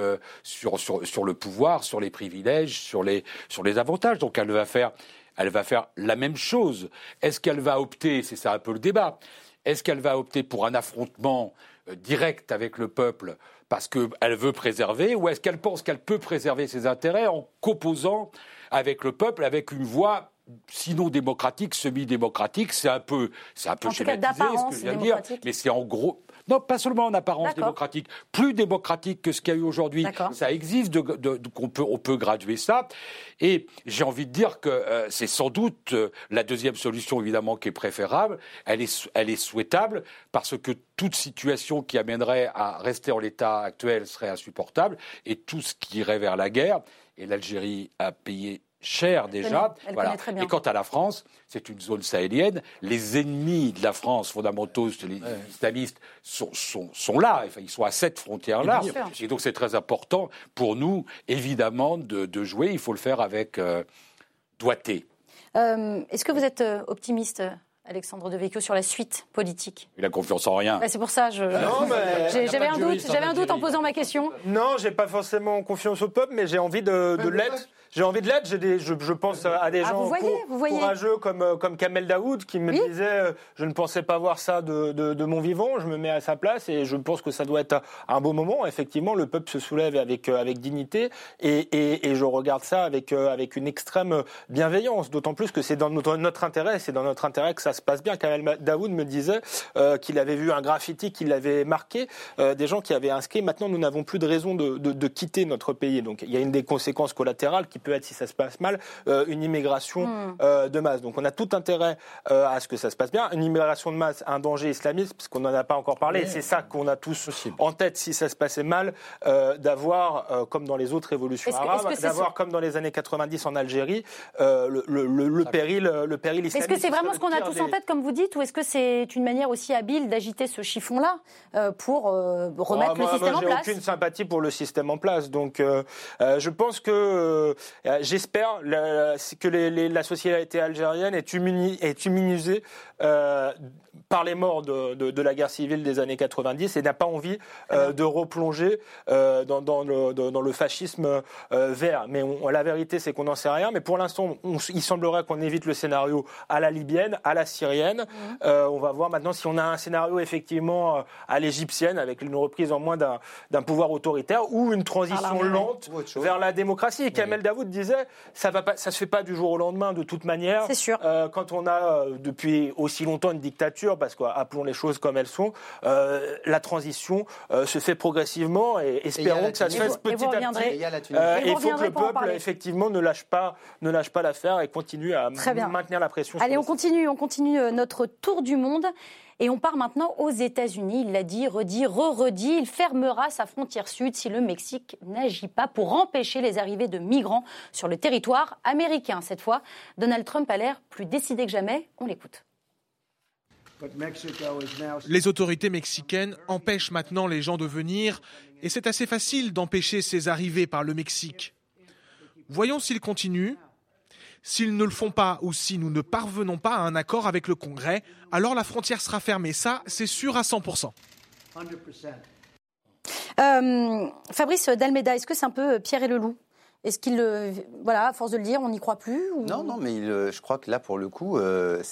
sur, sur, sur le pouvoir, sur les privilèges, sur les, sur les avantages. Donc elle va faire, elle va faire la même chose. Est-ce qu'elle va opter, c'est ça un peu le débat, est-ce qu'elle va opter pour un affrontement direct avec le peuple parce qu'elle veut préserver, ou est-ce qu'elle pense qu'elle peut préserver ses intérêts en composant avec le peuple, avec une voix sinon démocratique, semi-démocratique, c'est un peu, c'est un peu schématisé ce que je viens de dire, mais c'est en gros, non, pas seulement en apparence démocratique, plus démocratique que ce qu'il y a eu aujourd'hui. Ça existe, de, peut, on peut graduer ça. Et j'ai envie de dire que euh, c'est sans doute euh, la deuxième solution, évidemment, qui est préférable. Elle est, elle est souhaitable parce que toute situation qui amènerait à rester en l'état actuel serait insupportable et tout ce qui irait vers la guerre. Et l'Algérie a payé cher déjà. voilà. Et quant à la France, c'est une zone sahélienne. Les ennemis de la France, fondamentaux, les islamistes, sont, sont, sont, là. Enfin, ils sont à cette frontière-là. Et, donc c'est très important pour nous, évidemment, de, de, jouer. Il faut le faire avec euh, doigté. Euh, est-ce que vous êtes euh, optimiste Alexandre Devecchio, sur la suite politique? Il a confiance en rien. Bah, c'est pour ça, j'avais un doute, j'avais un doute en posant ma question. Non, j'ai pas forcément confiance au peuple, mais j'ai envie de, de l'être. J'ai envie de l'être. Je, je, pense à des ah, gens courageux comme, euh, comme Kamel Daoud qui me disait euh, Je ne pensais pas voir ça de, de, mon vivant, je me mets à sa place et je pense que ça doit être un beau moment. Effectivement, le peuple se soulève avec, euh, avec dignité et, et, et je regarde ça avec, avec une extrême bienveillance, d'autant plus que c'est dans notre, notre intérêt, c'est dans notre intérêt que ça se passe bien. Kamel Daoud me disait qu'il avait vu un graffiti qui l'avait marqué, des gens qui avaient inscrit Maintenant, nous n'avons plus de raison de, de, de quitter notre pays. Donc il y a une des conséquences collatérales qui peut être, si ça se passe mal, euh, une immigration hmm. euh, de masse. Donc on a tout intérêt euh, à ce que ça se passe bien. Une immigration de masse, un danger islamiste, parce qu'on n'en a pas encore parlé. C'est ça qu'on a tous en tête si ça se passait mal, d'avoir, comme dans les autres révolutions arabes, d'avoir, comme dans les années 90 en Algérie, le, le, péril, le péril islamiste. Est-ce que c'est vraiment ce qu'on a tous en tête, comme vous dites, ou est-ce que c'est une manière aussi habile d'agiter ce chiffon-là pour remettre ah, le système en place? J'ai aucune sympathie pour le système en place. Donc je pense que J'espère que la société algérienne est, euh, par les morts de, la guerre civile des années 90 et n'a pas envie euh, de replonger euh, dans, le, fascisme vert. Mais la vérité, c'est qu'on n'en sait rien. Mais pour l'instant, il semblerait qu'on évite le scénario à la libyenne, à la syrienne. Mmh. on va voir maintenant si on a un scénario effectivement à l'égyptienne, avec une reprise en moins d'un pouvoir autoritaire, ou une transition lente vers la démocratie. Et Kamel Daoud disait, ça ne se fait pas du jour au lendemain de toute manière. C'est sûr. quand on a depuis aussi longtemps une dictature, parce qu'appelons les choses comme elles sont, euh, la transition euh, se fait progressivement et espérons que ça se fasse petit à petit. Euh, et il faut que le peuple, effectivement, ne lâche pas, ne lâche pas l'affaire et continue à maintenir la pression. Allez, on continue, on continue notre tour du monde. Et on part maintenant aux États-Unis. Il l'a dit, redit, re-redit. Il fermera sa frontière sud si le Mexique n'agit pas pour empêcher les arrivées de migrants sur le territoire américain. Cette fois, Donald Trump a l'air plus décidé que jamais. On l'écoute. Les autorités mexicaines empêchent maintenant les gens de venir et c'est assez facile d'empêcher ces arrivées par le Mexique. Voyons s'ils continuent. S'ils ne le font pas ou si nous ne parvenons pas à un accord avec le Congrès, alors la frontière sera fermée. Ça, c'est sûr à 100%. Euh, Fabrice Dalmeda, est-ce que c'est un peu Pierre et le loup? Est-ce qu'il, voilà, à force de le dire, on n'y croit plus Non, non, mais je crois que là, pour le coup, euh,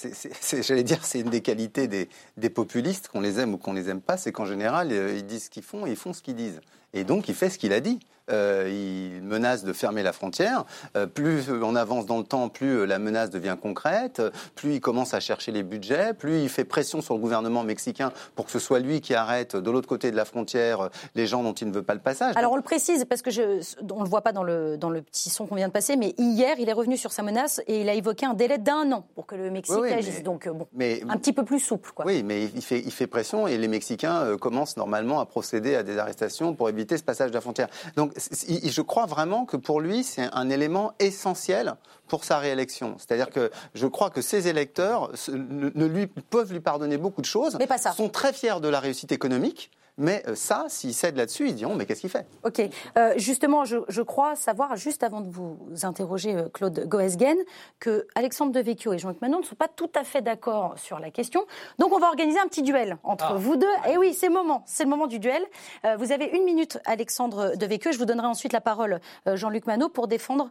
j'allais dire, c'est une des qualités des, des populistes, qu'on les aime ou qu'on les aime pas, c'est qu'en général, euh, ils disent ce qu'ils font et ils font ce qu'ils disent. Et donc, il fait ce qu'il a dit. Euh, il menace de fermer la frontière. Euh, plus on avance dans le temps, plus euh, la menace devient concrète, plus il commence à chercher les budgets, plus il fait pression sur le gouvernement mexicain pour que ce soit lui qui arrête de l'autre côté de la frontière les gens dont il ne veut pas le passage. Alors on le précise parce que je, on le voit pas dans le dans le petit son qu'on vient de passer, mais hier il est revenu sur sa menace et il a évoqué un délai d'un an pour que le Mexique agisse. Donc bon, un petit peu plus souple, quoi. Oui, mais il fait il fait pression et les Mexicains commencent normalement à procéder à des arrestations pour éviter ce passage de la frontière. Donc je crois vraiment que pour lui, c'est un élément essentiel pour sa réélection. C'est-à-dire que je crois que ses électeurs ne, lui, peuvent lui pardonner beaucoup de choses, mais pas ça. sont très fiers de la réussite économique. Mais euh, ça, s'ils cèdent là-dessus, ils diront mais qu'est-ce qu'il fait? Ok. Euh, justement, je, crois savoir, juste avant de vous interroger, euh, Claude Goesgen, que Alexandre Devecchio et Jean-Luc Manon ne sont pas tout à fait d'accord sur la question. Donc, on va organiser un petit duel entre ah. vous deux. Et eh oui, c'est le moment. C'est le moment du duel. vous avez une minute, Alexandre Devecchio. Je vous donnerai ensuite la parole, Jean-Luc Manot, pour défendre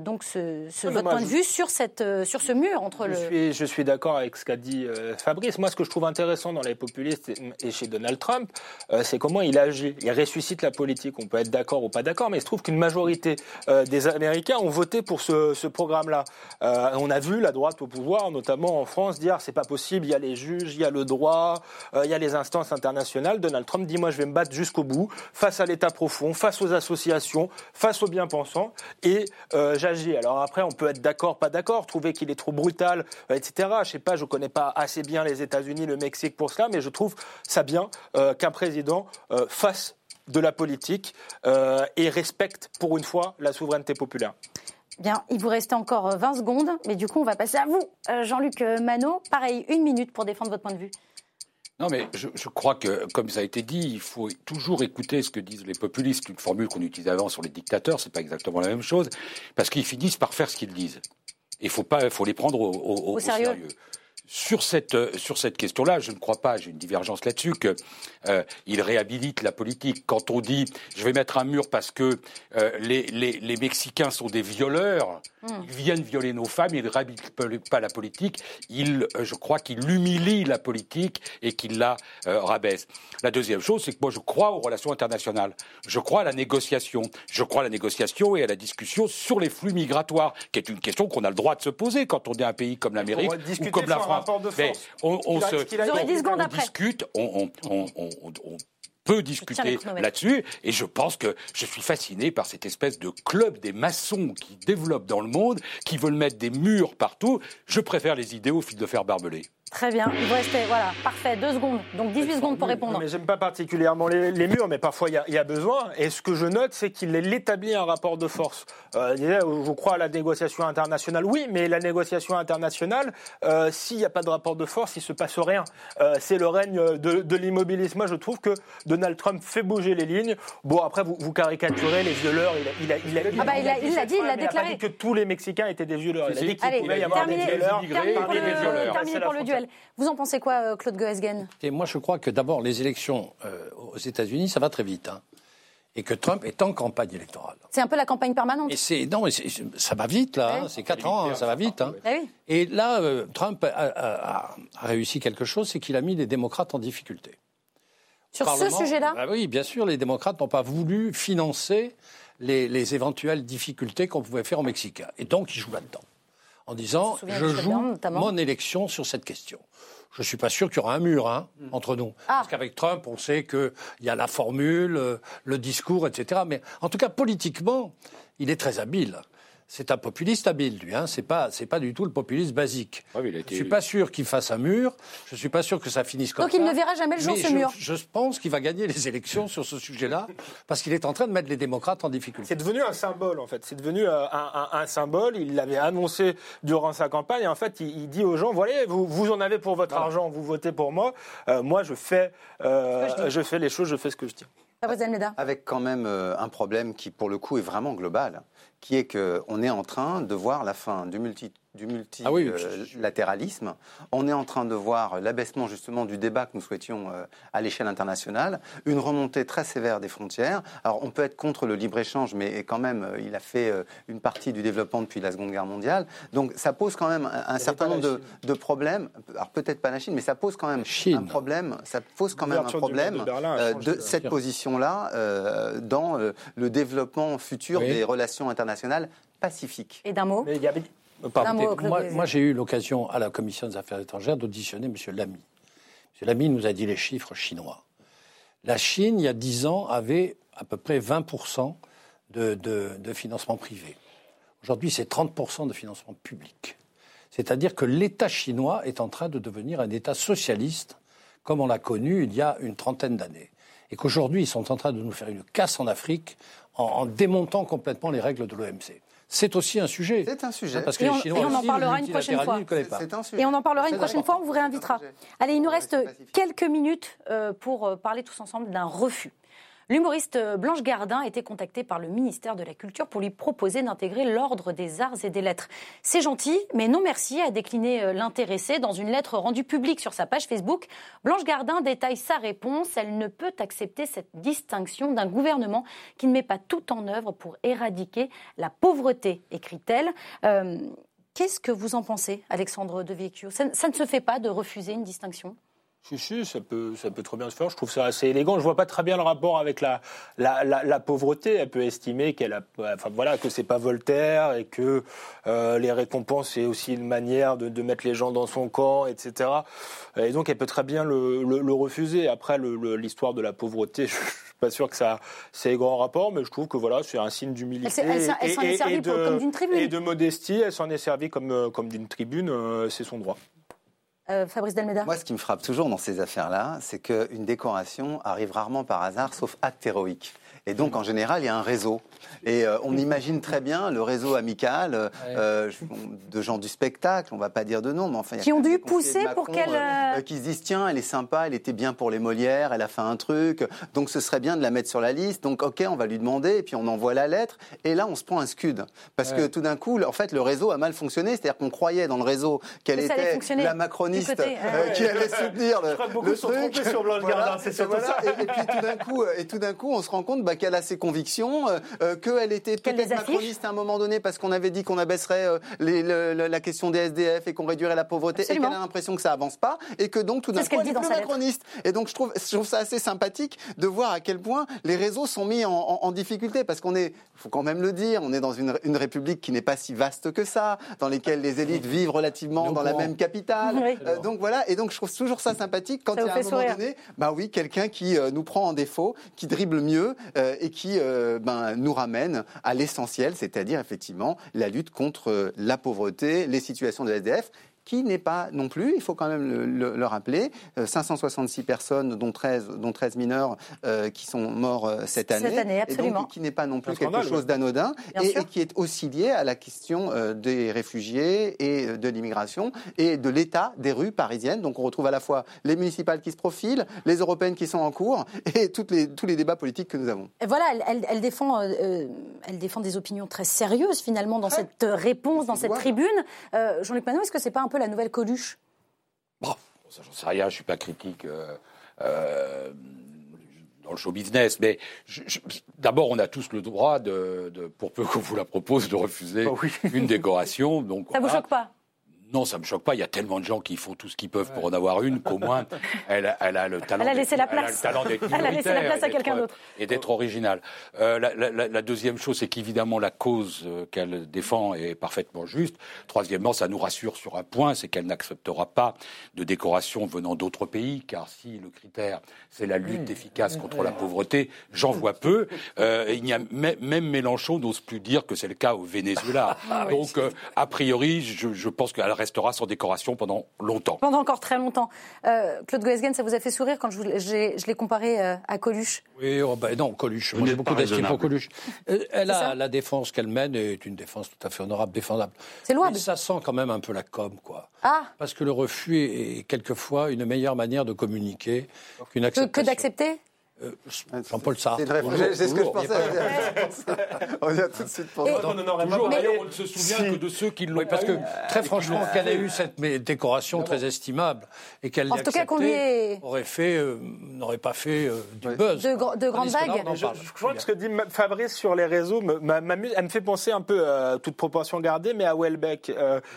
donc ce, votre point de vue sur, cette, sur ce mur entre je le. Suis, je suis d'accord avec ce qu'a dit Fabrice. Moi, ce que je trouve intéressant dans les populistes et chez Donald Trump, c'est comment il agit. Il ressuscite la politique. On peut être d'accord ou pas d'accord, mais il se trouve qu'une majorité euh, des Américains ont voté pour ce, programme-là. Euh, on a vu la droite au pouvoir, notamment en France, dire c'est pas possible, il y a les juges, il y a le droit, il y a les instances internationales. Donald Trump dit moi je vais me battre jusqu'au bout, face à l'État profond, face aux associations, face aux bien-pensants, et j'agis. Alors après, on peut être d'accord, pas d'accord, trouver qu'il est trop brutal, etc. Je sais pas, je connais pas assez bien les États-Unis, le Mexique pour cela, mais je trouve ça bien qu'un président euh, face de la politique euh, et respecte pour une fois la souveraineté populaire. Bien, il vous reste encore 20 euh, secondes, mais du coup, on va passer à vous, Jean-Luc Manot. Pareil, une minute pour défendre votre point de vue. Non, mais je, crois que, comme ça a été dit, il faut toujours écouter ce que disent les populistes. Une formule qu'on utilisait avant sur les dictateurs, c'est pas exactement la même chose, parce qu'ils finissent par faire ce qu'ils disent. Il faut pas, faut les prendre au, sérieux sur cette, euh, sur cette question-là, je ne crois pas, j'ai une divergence là-dessus, qu'il euh, réhabilite la politique. Quand on dit je vais mettre un mur parce que euh, les, les, les, Mexicains sont des violeurs, hmm. ils viennent violer nos femmes, il ne réhabilite pas la politique, il, euh, je crois qu'il humilie la politique et qu'il la rabaisse. La deuxième chose, c'est que moi je crois aux relations internationales, je crois à la négociation, je crois à la négociation et à la discussion sur les flux migratoires, qui est une question qu'on a le droit de se poser quand on est un pays comme l'Amérique ou comme la France on, se, discute, on, peut discuter là-dessus. Et je pense que je suis fasciné par cette espèce de club des maçons qui développe dans le monde, qui veulent mettre des murs partout. Je préfère les idées au fil de fer barbelé. Très bien. Il vous rester, voilà, parfait, deux secondes. Donc 18 secondes pour répondre. mais j'aime pas particulièrement les, murs, mais parfois il y, a besoin. Et ce que je note, c'est qu'il établit un rapport de force. Euh, je crois à la négociation internationale, oui, mais la négociation internationale, euh, s'il n'y a pas de rapport de force, il se passe rien. Euh, c'est le règne de, l'immobilisme. Moi, je trouve que Donald Trump fait bouger les lignes. Bon, après, vous, vous caricaturez les violeurs. Il a, il a, il a, ah bah, il a, dit, il l'a déclaré. Il a dit que tous les Mexicains étaient des violeurs. Il a dit qu'il pouvait y avoir des violeurs. Terminé pour le duel. Vous en pensez quoi, euh, Claude Goesgen? Et Moi, je crois que d'abord, les élections euh, aux États-Unis, ça va très vite. Hein. et que Trump est en campagne électorale. C'est un peu la campagne permanente. Et c'est non, ça va vite là. Hein. c'est quatre ans, hein, ça va vite. Ah et là, euh, Trump a, réussi quelque chose, c'est qu'il a mis les démocrates en difficulté. Sur ce sujet-là bah Oui, bien sûr, les démocrates n'ont pas voulu financer les, les éventuelles difficultés qu'on pouvait faire au Mexique. Et donc, ils jouent là-dedans en disant je joue mon élection sur cette question. Je ne suis pas sûr qu'il y aura un mur hein, mm. entre nous. Ah. Parce qu'avec Trump, on sait qu'il y a la formule, euh, le discours, etc. Mais en tout cas, politiquement, il est très habile c'est un populiste habile, lui. Hein. C'est pas, c'est pas du tout le populiste basique. Je ne Je suis pas sûr qu'il fasse un mur. Je suis pas sûr que ça finisse comme ça. Donc il ne verra jamais le jour ce mur. Je pense qu'il va gagner les élections sur ce sujet-là parce qu'il est en train de mettre les démocrates en difficulté. C'est devenu un symbole en fait. C'est devenu euh, un, symbole. Il l'avait annoncé durant sa campagne. En fait, il, dit aux gens voilà, vous, vous en avez pour votre argent, vous votez pour moi. Euh, moi, je fais, euh, je, fais les choses, je fais ce que je dis. Avec quand même un problème qui, pour le coup, est vraiment global qui est qu'on est en train de voir la fin du multi du multilatéralisme. Ah On est en train de voir l'abaissement justement du débat que nous souhaitions euh, à l'échelle internationale, une remontée très sévère des frontières. Alors on peut être contre le libre-échange, mais quand même, euh, il a fait euh, une partie du développement depuis la Seconde Guerre mondiale. Donc ça pose quand même un, certain nombre de, problèmes. Alors peut-être pas la Chine, mais ça pose quand même un problème. Ça pose quand même un problème de, cette position-là dans le développement futur des relations internationales pacifiques. Et d'un mot moi, j'ai eu l'occasion à la Commission des affaires étrangères d'auditionner M. Lamy. M. Lamy nous a dit les chiffres chinois. La Chine, il y a 10 ans, avait à peu près 20% de, de, financement privé. Aujourd'hui, c'est 30% de financement public. C'est-à-dire que l'État chinois est en train de devenir un État socialiste, comme on l'a connu il y a une trentaine d'années. Et qu'aujourd'hui, ils sont en train de nous faire une casse en Afrique en démontant complètement les règles de l'OMC c'est aussi un sujet. C'est un sujet. Parce que et, on, et on en parlera une prochaine fois. Et on en parlera une prochaine fois, on vous réinvitera. Allez, il nous reste quelques minutes euh, pour euh, parler tous ensemble d'un refus. L'humoriste Blanche Gardin a été contactée par le ministère de la Culture pour lui proposer d'intégrer l'Ordre des Arts et des Lettres. C'est gentil, mais non merci, a décliné euh, l'intéressé dans une lettre rendue publique sur sa page Facebook. Blanche Gardin détaille sa réponse. Elle ne peut accepter cette distinction d'un gouvernement qui ne met pas tout en œuvre pour éradiquer la pauvreté, écrit-elle. Euh, qu'est-ce que vous en pensez, Alexandre de ça ne se fait pas de refuser une distinction? Si, si, ça peut, ça peut trop bien se faire. Je trouve ça assez élégant. Je vois pas très bien le rapport avec la, la, la, pauvreté. Elle peut estimer qu'elle a, enfin voilà, que c'est pas Voltaire et que euh, les récompenses c'est aussi une manière de, de, mettre les gens dans son camp, etc. Et donc elle peut très bien le, le, refuser. Après l'histoire de la pauvreté, je, suis pas sûr que ça c'est grand rapport, mais je trouve que voilà, c'est un signe d'humilité et, de, et de modestie. Elle s'en est servie comme comme d'une tribune. Euh, c'est son droit. Fabrice Delmeda Moi, ce qui me frappe toujours dans ces affaires-là, c'est qu'une décoration arrive rarement par hasard, sauf acte héroïque. Et donc, en général, il y a un réseau. Et euh, on imagine très bien le réseau amical euh, de gens du spectacle, on va pas dire de nom, mais enfin. Qui ont dû pousser pour qu'elle. Euh, qui se disent tiens, elle est sympa, elle était bien pour les Molières, elle a fait un truc, donc ce serait bien de la mettre sur la liste. Donc, ok, on va lui demander, et puis on envoie la lettre. Et là, on se prend un scud. Parce que tout d'un coup, en fait, le réseau a mal fonctionné. C'est-à-dire qu'on croyait dans le réseau qu'elle était la macroniste qui allait soutenir le, Je crois que beaucoup sont trompés sur Blanche Gardin, c'est surtout ça. Et, puis tout d'un coup, et tout d'un coup, on se rend compte bah, qu'elle a ses convictions, euh, qu'elle était peut-être macroniste à un moment donné parce qu'on avait dit qu'on abaisserait euh, les, la question des SDF et qu'on réduirait la pauvreté et qu'elle a l'impression que ça avance pas et que donc tout d'un coup elle est plus macroniste. Et donc je trouve, je trouve ça assez sympathique de voir à quel point les réseaux sont mis en, en, difficulté parce qu'on est, faut quand même le dire, on est dans une, une république qui n'est pas si vaste que ça, dans lesquelles les élites vivent relativement dans la même capitale. Euh, donc voilà, et donc je trouve toujours ça sympathique quand il y a un moment donné, bah oui, quelqu'un qui nous prend en défaut, qui dribble mieux et qui euh, ben, nous ramène à l'essentiel, c'est-à-dire effectivement la lutte contre la pauvreté, les situations de SDF qui n'est pas non plus, il faut quand même le, rappeler, 566 euh, personnes, dont 13, dont 13 mineurs, euh, qui sont morts euh, cette année. Cette année, absolument. Et donc, qui n'est pas non plus quelque chose d'anodin, et, qui est aussi lié à la question des réfugiés et de l'immigration, et de l'état des rues parisiennes. Donc on retrouve à la fois les municipales qui se profilent, les européennes qui sont en cours, et toutes les, tous les débats politiques que nous avons. Et voilà, elle, elle, défend, elle défend des opinions très sérieuses, finalement, dans cette réponse, dans cette tribune. Jean-Luc Panot, est-ce que c'est pas un peu la nouvelle Coluche? Bon, ça j'en sais rien, je suis pas critique. Euh, euh, dans le show business, mais d'abord, on a tous le droit, de, pour peu qu'on vous la propose, de refuser oh une décoration. Donc, ça ne vous choque pas? Non, ça me choque pas. Il y a tellement de gens qui font tout ce qu'ils peuvent pour en avoir une qu'au moins elle, elle, a le talent. Elle a laissé la place. Elle a laissé la place à quelqu'un d'autre. Et d'être original. Euh, la, la, la, deuxième chose, c'est qu'évidemment la cause euh, qu'elle défend est parfaitement juste. Troisièmement, ça nous rassure sur un point, c'est qu'elle n'acceptera pas de décoration venant d'autres pays, car si le critère c'est la lutte mmh. efficace contre la pauvreté, j'en vois peu. Euh, il y a même Mélenchon n'ose plus dire que c'est le cas au Venezuela. Ah Donc, euh, a priori, je, je pense qu'elle restera sans décoration pendant longtemps. Pendant encore très longtemps. Euh, Claude Goesgen, ça vous a fait sourire quand je, je l'ai comparé euh, à Coluche? Oui, oh, bah, non, Coluche. Moi, j'ai beaucoup d'estime pour Coluche. Euh, elle a la défense qu'elle mène est une défense tout à fait honorable, défendable. C'est louable. Mais ça sent quand même un peu la com, quoi. Ah Parce que le refus est quelquefois une meilleure manière de communiquer qu'une acceptation. Que d'accepter? Jean-Paul Sartre. C'est ce que je pensais. on vient tout de suite pour ça. On ne se souvient que de ceux qui l'ont Parce que, très franchement, qu'elle ait eu cette décoration très estimable et qu'elle l'ait acceptée, aurait fait, euh, n'aurait pas fait euh, du buzz. De, de grandes vagues. Je, crois que ce que dit Fabrice sur les réseaux m'amuse. Elle me fait penser un peu, à toute proportion gardée, mais à Welbeck,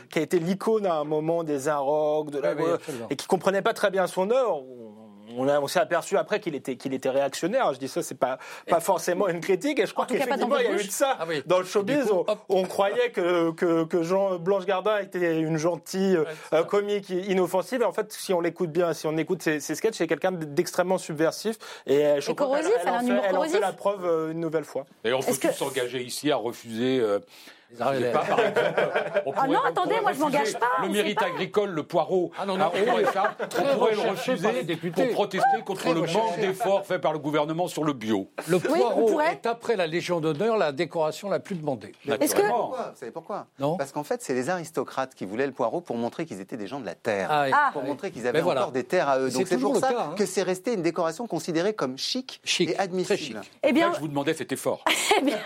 qui a été l'icône à un moment des Inrocks, de la, et qui comprenait pas très bien son œuvre on, s'est aperçu après qu'il était, qu'il était réactionnaire. Je dis ça, c'est pas, pas forcément une critique. Et je crois qu'effectivement, il y a eu de ça. Ah dans le showbiz, on, croyait que, que, Jean Blanche Gardin était une gentille euh, comique inoffensive. Et en fait, si on l'écoute bien, si on écoute ses, sketchs, c'est quelqu'un d'extrêmement subversif. Et euh, je crois qu'elle elle, en fait la preuve euh, une nouvelle fois. D'ailleurs, on peut tous s'engager ici à refuser ah, ah non, attendez, moi je m'engage pas. Le mérite agricole, le poireau. Ah non, non, on pourrait, ça, on pourrait le refuser pour protester contre le manque d'efforts fait par le gouvernement sur le bio. Le poireau est après la Légion d'honneur la décoration la plus demandée. Est-ce que vous savez pourquoi? Non. Parce qu'en fait, c'est les aristocrates qui voulaient le poireau pour montrer qu'ils étaient des gens de la terre, ah, pour montrer qu'ils avaient encore des terres à eux. Donc c'est pour ça hein. que c'est resté une décoration considérée comme chic, et admissible. Eh bien, je vous demandais cet effort. Eh bien,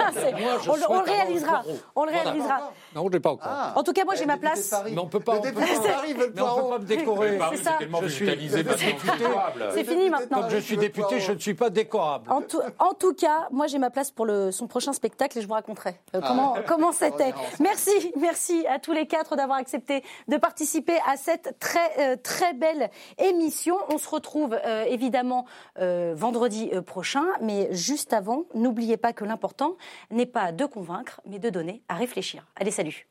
on le réalisera. On le réalisera. Non, je l'ai pas encore. Ah. En tout cas, moi, j'ai ma place. Mais on peut pas. Le député de Paris veut le poireau. On peut pas me décorer. C'est ça. Je suis député. C'est fini maintenant. Comme je suis député, je ne suis pas décorable. En tout, cas, moi, j'ai ma place pour le, son prochain spectacle et je vous raconterai euh, comment ah. comment c'était. Merci, merci à tous les quatre d'avoir accepté de participer à cette très euh, très belle émission. On se retrouve euh, évidemment vendredi prochain, mais juste avant, n'oubliez pas que l'important n'est pas de convaincre, mais de donner à réfléchir. Allez, salut